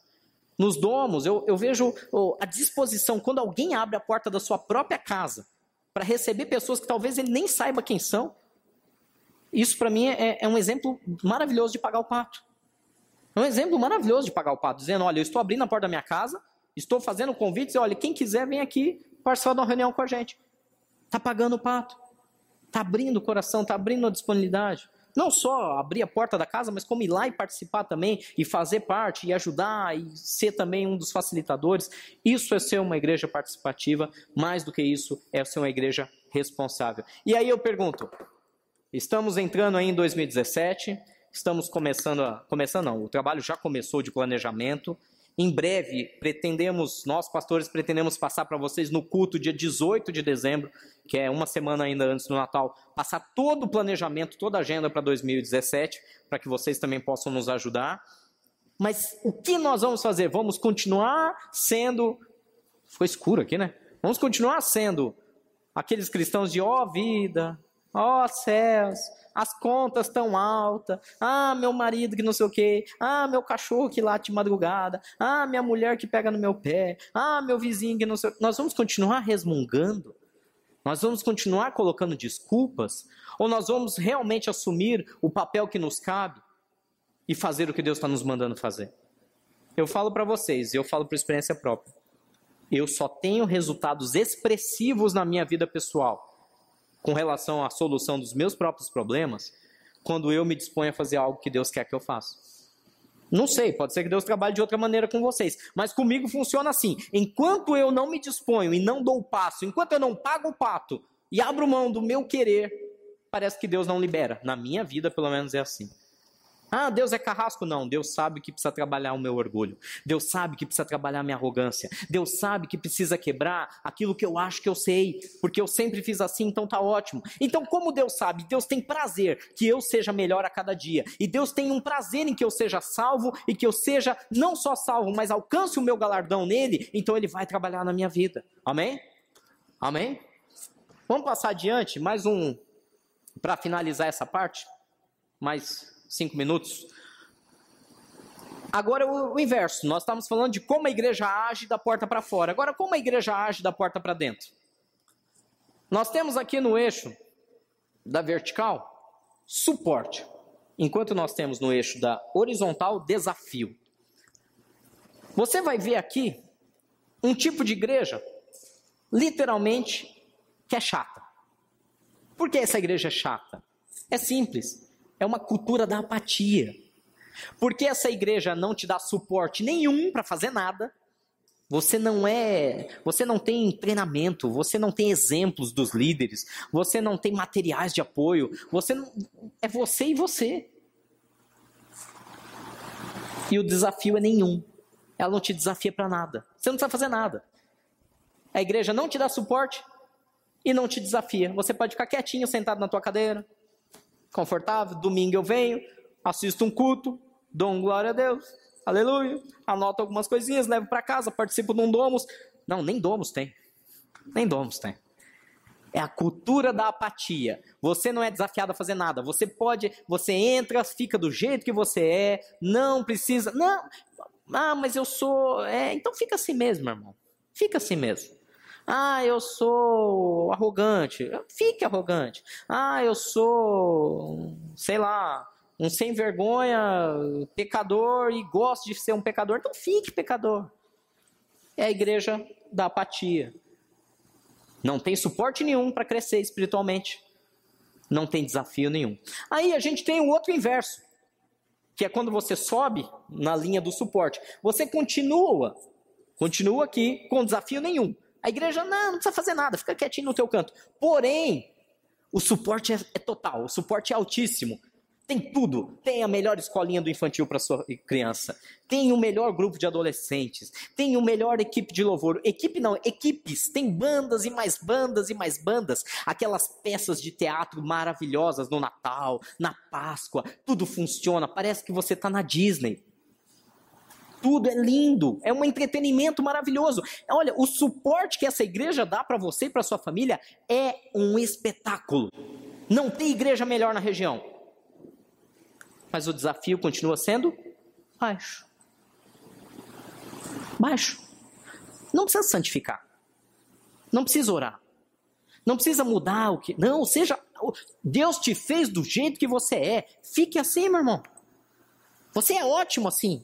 Nos domos, eu, eu vejo oh, a disposição, quando alguém abre a porta da sua própria casa para receber pessoas que talvez ele nem saiba quem são. Isso para mim é, é um exemplo maravilhoso de pagar o pato. É um exemplo maravilhoso de pagar o pato, dizendo: olha, eu estou abrindo a porta da minha casa, estou fazendo convites, e olha, quem quiser vem aqui participar de uma reunião com a gente. Está pagando o pato. Está abrindo o coração, está abrindo a disponibilidade. Não só abrir a porta da casa, mas como ir lá e participar também, e fazer parte, e ajudar, e ser também um dos facilitadores. Isso é ser uma igreja participativa, mais do que isso, é ser uma igreja responsável. E aí eu pergunto: estamos entrando aí em 2017, estamos começando a. Começando não, o trabalho já começou de planejamento. Em breve, pretendemos, nós pastores pretendemos passar para vocês no culto dia 18 de dezembro, que é uma semana ainda antes do Natal, passar todo o planejamento, toda a agenda para 2017, para que vocês também possam nos ajudar. Mas o que nós vamos fazer? Vamos continuar sendo. Ficou escuro aqui, né? Vamos continuar sendo aqueles cristãos de ó oh, vida, ó oh, céus, as contas tão altas, ah, meu marido que não sei o quê, ah, meu cachorro que late de madrugada, ah, minha mulher que pega no meu pé, ah, meu vizinho que não sei. Nós vamos continuar resmungando? Nós vamos continuar colocando desculpas? Ou nós vamos realmente assumir o papel que nos cabe e fazer o que Deus está nos mandando fazer? Eu falo para vocês, eu falo por experiência própria. Eu só tenho resultados expressivos na minha vida pessoal com relação à solução dos meus próprios problemas quando eu me disponho a fazer algo que Deus quer que eu faça. Não sei, pode ser que Deus trabalhe de outra maneira com vocês, mas comigo funciona assim: enquanto eu não me disponho e não dou o passo, enquanto eu não pago o pato e abro mão do meu querer, parece que Deus não libera. Na minha vida, pelo menos, é assim. Ah, Deus é carrasco? Não, Deus sabe que precisa trabalhar o meu orgulho. Deus sabe que precisa trabalhar a minha arrogância. Deus sabe que precisa quebrar aquilo que eu acho que eu sei, porque eu sempre fiz assim, então tá ótimo. Então, como Deus sabe, Deus tem prazer que eu seja melhor a cada dia. E Deus tem um prazer em que eu seja salvo e que eu seja não só salvo, mas alcance o meu galardão nele, então ele vai trabalhar na minha vida. Amém? Amém? Vamos passar adiante, mais um para finalizar essa parte. Mais cinco minutos. Agora o, o, inverso, nós estamos falando de como a igreja age da porta para fora. Agora, como a igreja age da porta para dentro? Nós temos aqui no eixo da vertical suporte, enquanto nós temos no eixo da horizontal desafio. Você vai ver aqui um tipo de igreja, literalmente, que é chata. Por que essa igreja é chata? É simples é uma cultura da apatia. Porque essa igreja não te dá suporte nenhum para fazer nada. Você não é, você não tem treinamento, você não tem exemplos dos líderes, você não tem materiais de apoio, você não, é você e você. E o desafio é nenhum. Ela não te desafia para nada. Você não precisa fazer nada. A igreja não te dá suporte e não te desafia. Você pode ficar quietinho, sentado na tua cadeira, confortável. Domingo eu venho, assisto um culto, dou um glória a Deus, aleluia. Anoto algumas coisinhas, levo para casa, participo de um domos. Não, nem domos tem. Nem domos tem. É a cultura da apatia. Você não é desafiado a fazer nada. Você pode, você entra, fica do jeito que você é, não precisa. Não, ah, mas eu sou. É, então fica assim mesmo, irmão. Fica assim mesmo. Ah, eu sou arrogante. Fique arrogante. Ah, eu sou, sei lá, um sem vergonha, pecador e gosto de ser um pecador. Então fique pecador. É a igreja da apatia. Não tem suporte nenhum para crescer espiritualmente. Não tem desafio nenhum. Aí a gente tem o outro inverso, que é quando você sobe na linha do suporte. Você continua, continua aqui com desafio nenhum. A igreja não, não precisa fazer nada, fica quietinho no teu canto. Porém, o suporte é, é total, o suporte é altíssimo. Tem tudo. Tem a melhor escolinha do infantil para sua criança. Tem o melhor grupo de adolescentes. Tem o melhor equipe de louvor. Equipe não, equipes. Tem bandas e mais bandas e mais bandas. Aquelas peças de teatro maravilhosas no Natal, na Páscoa. Tudo funciona. Parece que você está na Disney. Tudo é lindo, é um entretenimento maravilhoso. Olha, o suporte que essa igreja dá para você e para sua família é um espetáculo. Não tem igreja melhor na região mas o desafio continua sendo baixo. Baixo. Não precisa santificar. Não precisa orar. Não precisa mudar o que. Não, seja. Deus te fez do jeito que você é. Fique assim, meu irmão. Você é ótimo assim.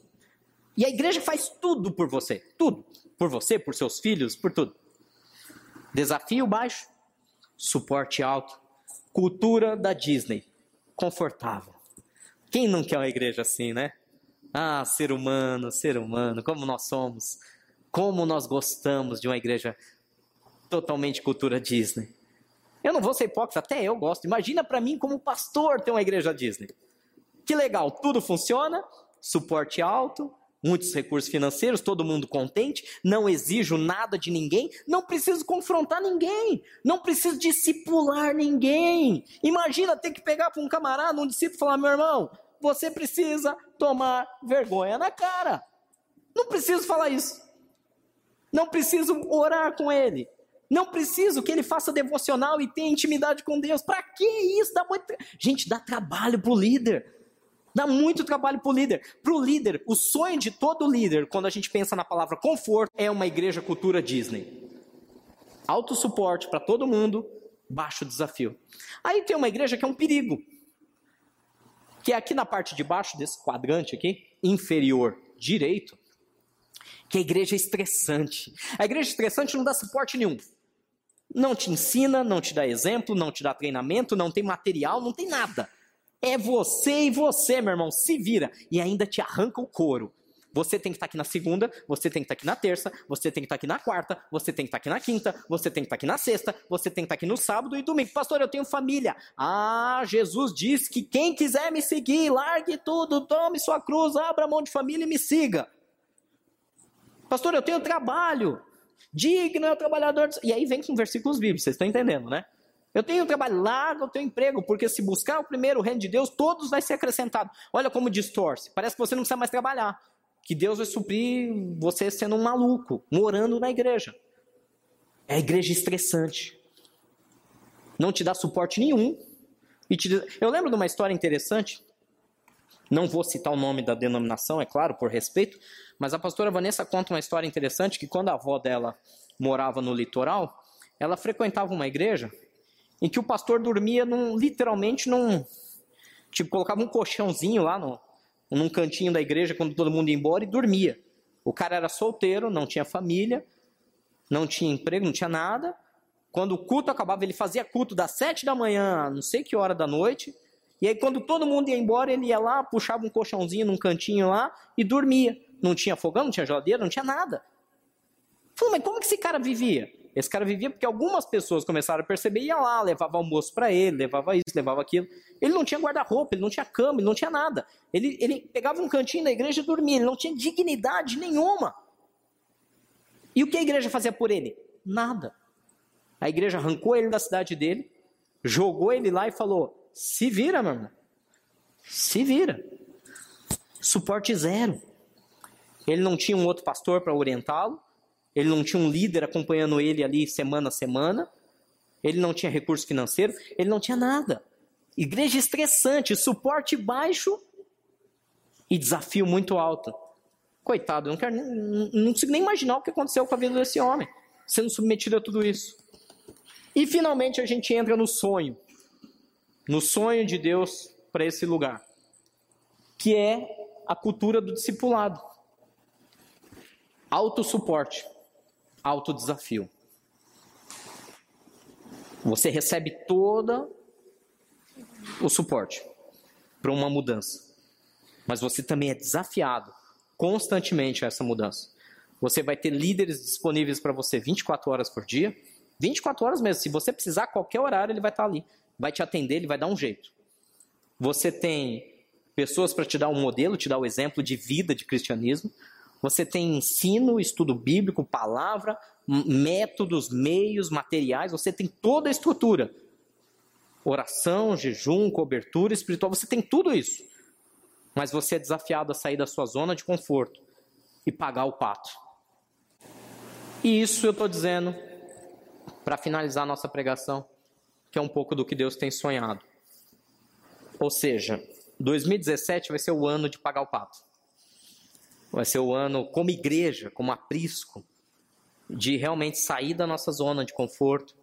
E a igreja faz tudo por você. Tudo. Por você, por seus filhos, por tudo. Desafio baixo, suporte alto, cultura da Disney, confortável. Quem não quer uma igreja assim, né? Ah, ser humano, ser humano, como nós somos. Como nós gostamos de uma igreja totalmente cultura Disney. Eu não vou ser hipócrita, até eu gosto. Imagina para mim como pastor ter uma igreja Disney. Que legal, tudo funciona, suporte alto, muitos recursos financeiros, todo mundo contente, não exijo nada de ninguém, não preciso confrontar ninguém, não preciso discipular ninguém. Imagina ter que pegar para um camarada, um discípulo e falar: meu irmão, você precisa tomar vergonha na cara. Não preciso falar isso. Não preciso orar com ele. Não preciso que ele faça devocional e tenha intimidade com Deus. Para que isso? Dá muito... Gente, dá trabalho para o líder. Dá muito trabalho para o líder. Para o líder, o sonho de todo líder, quando a gente pensa na palavra conforto, é uma igreja cultura Disney. Alto suporte para todo mundo, baixo desafio. Aí tem uma igreja que é um perigo. Que é aqui na parte de baixo desse quadrante aqui, inferior direito, que a igreja é estressante. A igreja estressante não dá suporte nenhum. Não te ensina, não te dá exemplo, não te dá treinamento, não tem material, não tem nada. É você e você, meu irmão, se vira. E ainda te arranca o couro. Você tem que estar aqui na segunda, você tem que estar aqui na terça, você tem que estar aqui na quarta, você tem que estar aqui na quinta, você tem que estar aqui na sexta, você tem que estar aqui no sábado e domingo. Pastor, eu tenho família. Ah, Jesus disse que quem quiser me seguir, largue tudo, tome sua cruz, abra mão de família e me siga. Pastor, eu tenho trabalho. Digno é o trabalhador. E aí vem com versículos bíblicos, vocês estão entendendo, né? Eu tenho trabalho, larga o teu emprego, porque se buscar o primeiro o reino de Deus, todos vai ser acrescentado. Olha como distorce. Parece que você não precisa mais trabalhar. Que Deus vai suprir você sendo um maluco, morando na igreja. É a igreja estressante. Não te dá suporte nenhum. E te... Eu lembro de uma história interessante. Não vou citar o nome da denominação, é claro, por respeito. Mas a pastora Vanessa conta uma história interessante que quando a avó dela morava no litoral, ela frequentava uma igreja em que o pastor dormia num, literalmente num. Tipo, colocava um colchãozinho lá no, num cantinho da igreja quando todo mundo ia embora e dormia. O cara era solteiro, não tinha família, não tinha emprego, não tinha nada. Quando o culto acabava, ele fazia culto das sete da manhã, não sei que hora da noite. E aí, quando todo mundo ia embora, ele ia lá, puxava um colchãozinho num cantinho lá e dormia. Não tinha fogão, não tinha geladeira, não tinha nada. Falei, mas como que esse cara vivia? Esse cara vivia porque algumas pessoas começaram a perceber, ia lá, levava almoço para ele, levava isso, levava aquilo. Ele não tinha guarda-roupa, ele não tinha cama, ele não tinha nada. Ele, ele pegava um cantinho da igreja e dormia, ele não tinha dignidade nenhuma. E o que a igreja fazia por ele? Nada. A igreja arrancou ele da cidade dele, jogou ele lá e falou: se vira, meu irmão. Se vira. Suporte zero. Ele não tinha um outro pastor para orientá-lo, ele não tinha um líder acompanhando ele ali semana a semana, ele não tinha recurso financeiro, ele não tinha nada. Igreja estressante, suporte baixo e desafio muito alto. Coitado, eu não, quero, não, não consigo nem imaginar o que aconteceu com a vida desse homem, sendo submetido a tudo isso. E finalmente a gente entra no sonho, no sonho de Deus para esse lugar, que é a cultura do discipulado. Autossuporte. Autodesafio. Você recebe todo o suporte para uma mudança. Mas você também é desafiado constantemente a essa mudança. Você vai ter líderes disponíveis para você 24 horas por dia. 24 horas mesmo. Se você precisar, qualquer horário ele vai estar ali. Vai te atender, ele vai dar um jeito. Você tem pessoas para te dar um modelo, te dar o um exemplo de vida de cristianismo. Você tem ensino, estudo bíblico, palavra, métodos, meios, materiais. Você tem toda a estrutura. Oração, jejum, cobertura espiritual. Você tem tudo isso. Mas você é desafiado a sair da sua zona de conforto e pagar o pato. E isso eu estou dizendo para finalizar nossa pregação, que é um pouco do que Deus tem sonhado. Ou seja, 2017 vai ser o ano de pagar o pato. Vai ser o ano, como igreja, como aprisco, de realmente sair da nossa zona de conforto,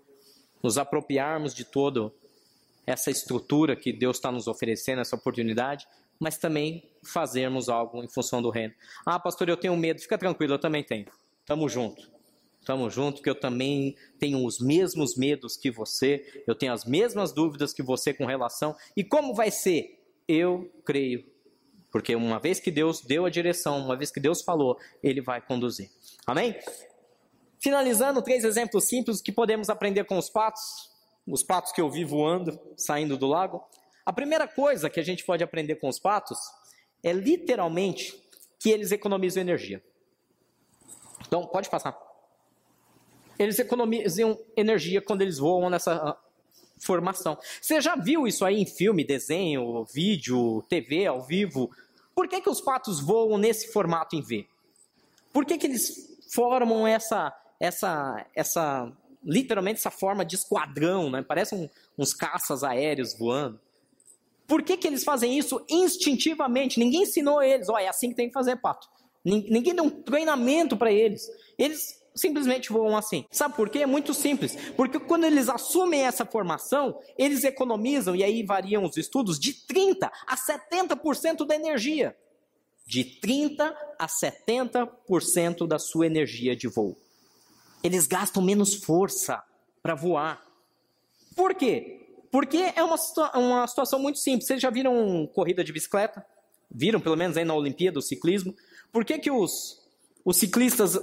nos apropriarmos de toda essa estrutura que Deus está nos oferecendo, essa oportunidade, mas também fazermos algo em função do reino. Ah, pastor, eu tenho medo. Fica tranquilo, eu também tenho. Tamo junto. Tamo junto, que eu também tenho os mesmos medos que você, eu tenho as mesmas dúvidas que você com relação. E como vai ser? Eu creio. Porque uma vez que Deus deu a direção, uma vez que Deus falou, Ele vai conduzir. Amém? Finalizando, três exemplos simples que podemos aprender com os patos. Os patos que eu vi voando, saindo do lago. A primeira coisa que a gente pode aprender com os patos é literalmente que eles economizam energia. Então, pode passar. Eles economizam energia quando eles voam nessa ah, formação. Você já viu isso aí em filme, desenho, vídeo, TV, ao vivo? Por que, que os patos voam nesse formato em V? Por que, que eles formam essa, essa, essa, literalmente essa forma de esquadrão, né? Parecem uns caças aéreos voando. Por que, que eles fazem isso instintivamente? Ninguém ensinou eles, ó, é assim que tem que fazer, pato. Ninguém deu um treinamento para eles. Eles simplesmente voam assim. Sabe por quê? É muito simples. Porque quando eles assumem essa formação, eles economizam, e aí variam os estudos, de 30% a 70% da energia. De 30% a 70% da sua energia de voo. Eles gastam menos força para voar. Por quê? Porque é uma, uma situação muito simples. Vocês já viram corrida de bicicleta? Viram, pelo menos aí na Olimpíada, o ciclismo? Por que, que os, os ciclistas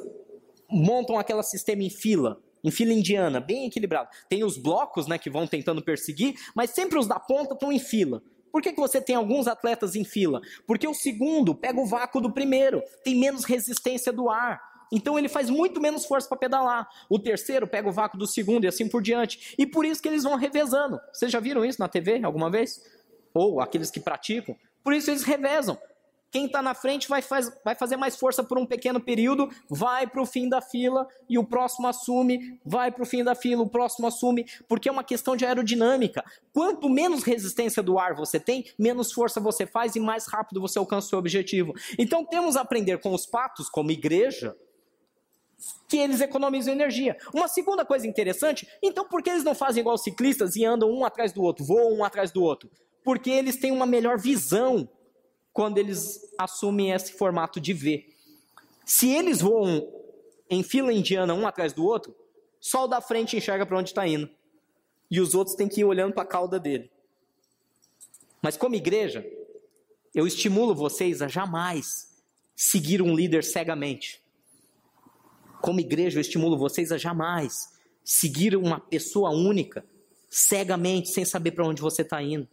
montam aquele sistema em fila? Em fila indiana, bem equilibrado. Tem os blocos né, que vão tentando perseguir, mas sempre os da ponta estão em fila. Por que, que você tem alguns atletas em fila? Porque o segundo pega o vácuo do primeiro, tem menos resistência do ar. Então ele faz muito menos força para pedalar. O terceiro pega o vácuo do segundo e assim por diante. E por isso que eles vão revezando. Vocês já viram isso na TV alguma vez? Ou aqueles que praticam? Por isso eles revezam. Quem está na frente vai, faz, vai fazer mais força por um pequeno período, vai para o fim da fila e o próximo assume, vai para o fim da fila, o próximo assume, porque é uma questão de aerodinâmica. Quanto menos resistência do ar você tem, menos força você faz e mais rápido você alcança o seu objetivo. Então temos a aprender com os patos, como igreja, que eles economizam energia. Uma segunda coisa interessante, então por que eles não fazem igual ciclistas e andam um atrás do outro, voam um atrás do outro? Porque eles têm uma melhor visão quando eles assumem esse formato de V. Se eles voam em fila indiana um atrás do outro, só o da frente enxerga para onde está indo. E os outros têm que ir olhando para a cauda dele. Mas como igreja, eu estimulo vocês a jamais seguir um líder cegamente. Como igreja, eu estimulo vocês a jamais seguir uma pessoa única, cegamente, sem saber para onde você está indo.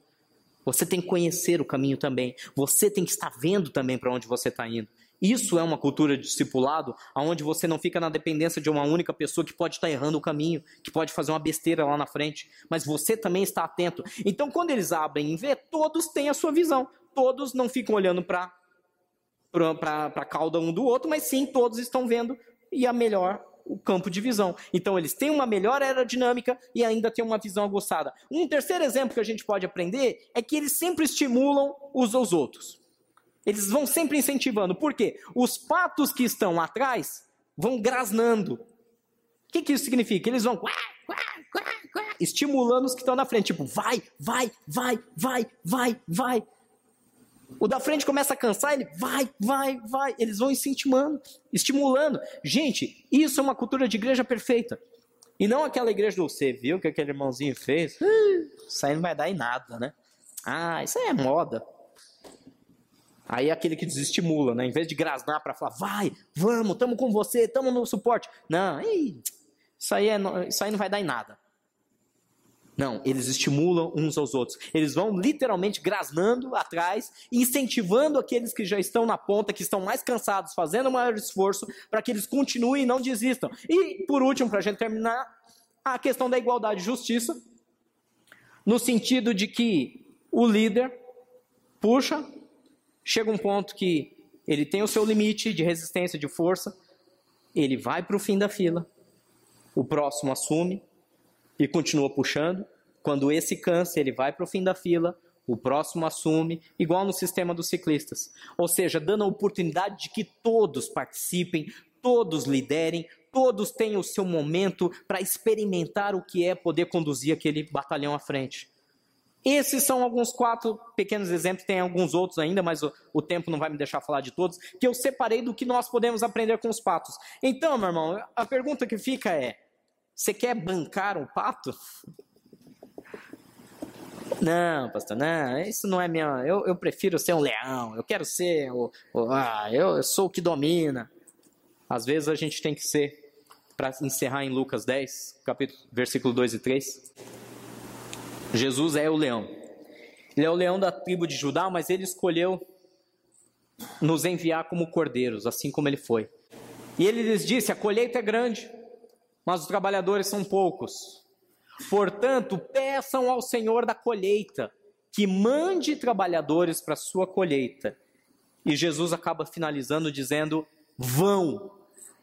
Você tem que conhecer o caminho também. Você tem que estar vendo também para onde você está indo. Isso é uma cultura de discipulado, onde você não fica na dependência de uma única pessoa que pode estar errando o caminho, que pode fazer uma besteira lá na frente, mas você também está atento. Então, quando eles abrem em ver, todos têm a sua visão. Todos não ficam olhando para a cauda um do outro, mas sim todos estão vendo e a melhor o campo de visão. Então eles têm uma melhor aerodinâmica e ainda têm uma visão aguçada. Um terceiro exemplo que a gente pode aprender é que eles sempre estimulam uns aos outros. Eles vão sempre incentivando. Por quê? Os patos que estão atrás vão grasnando. O que, que isso significa? Eles vão estimulando os que estão na frente. Tipo, vai, vai, vai, vai, vai, vai. O da frente começa a cansar, ele vai, vai, vai. Eles vão incentivando, estimulando. Gente, isso é uma cultura de igreja perfeita. E não aquela igreja do você viu que aquele irmãozinho fez? Isso aí não vai dar em nada, né? Ah, isso aí é moda. Aí é aquele que desestimula, né? Em vez de grasnar para falar, vai, vamos, estamos com você, estamos no suporte. Não, isso aí, é, isso aí não vai dar em nada. Não, eles estimulam uns aos outros. Eles vão literalmente grasnando atrás, incentivando aqueles que já estão na ponta, que estão mais cansados, fazendo maior esforço, para que eles continuem e não desistam. E, por último, para a gente terminar, a questão da igualdade e justiça, no sentido de que o líder puxa chega um ponto que ele tem o seu limite de resistência, de força, ele vai para o fim da fila, o próximo assume e continua puxando. Quando esse cansa, ele vai para o fim da fila, o próximo assume, igual no sistema dos ciclistas. Ou seja, dando a oportunidade de que todos participem, todos liderem, todos tenham o seu momento para experimentar o que é poder conduzir aquele batalhão à frente. Esses são alguns quatro pequenos exemplos, tem alguns outros ainda, mas o, o, tempo não vai me deixar falar de todos, que eu separei do que nós podemos aprender com os patos. Então, meu irmão, a pergunta que fica é: você quer bancar um pato? Não, pastor, não, isso não é minha. Eu, eu prefiro ser um leão, eu quero ser o. o ah, eu, eu sou o que domina. Às vezes a gente tem que ser, para encerrar em Lucas 10, capítulo, versículo 2 e 3. Jesus é o leão. Ele é o leão da tribo de Judá, mas ele escolheu nos enviar como cordeiros, assim como ele foi. E ele lhes disse: A colheita é grande, mas os trabalhadores são poucos. Portanto, peçam ao Senhor da colheita que mande trabalhadores para a sua colheita. E Jesus acaba finalizando dizendo: Vão,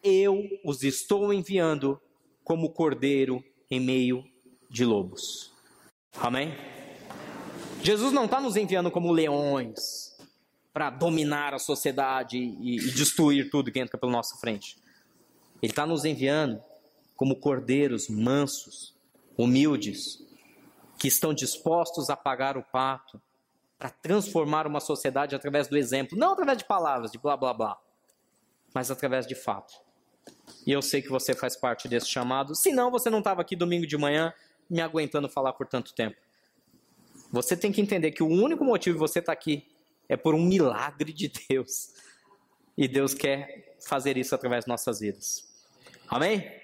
eu os estou enviando como cordeiro em meio de lobos. Amém? Jesus não está nos enviando como leões para dominar a sociedade e, e, destruir tudo que entra pela nossa frente. Ele está nos enviando como cordeiros mansos, humildes, que estão dispostos a pagar o pato para transformar uma sociedade através do exemplo, não através de palavras, de blá blá blá, mas através de fato. E eu sei que você faz parte desse chamado, senão você não estava aqui domingo de manhã me aguentando falar por tanto tempo. Você tem que entender que o único motivo de você estar tá aqui é por um milagre de Deus. E Deus quer fazer isso através de nossas vidas. Amém?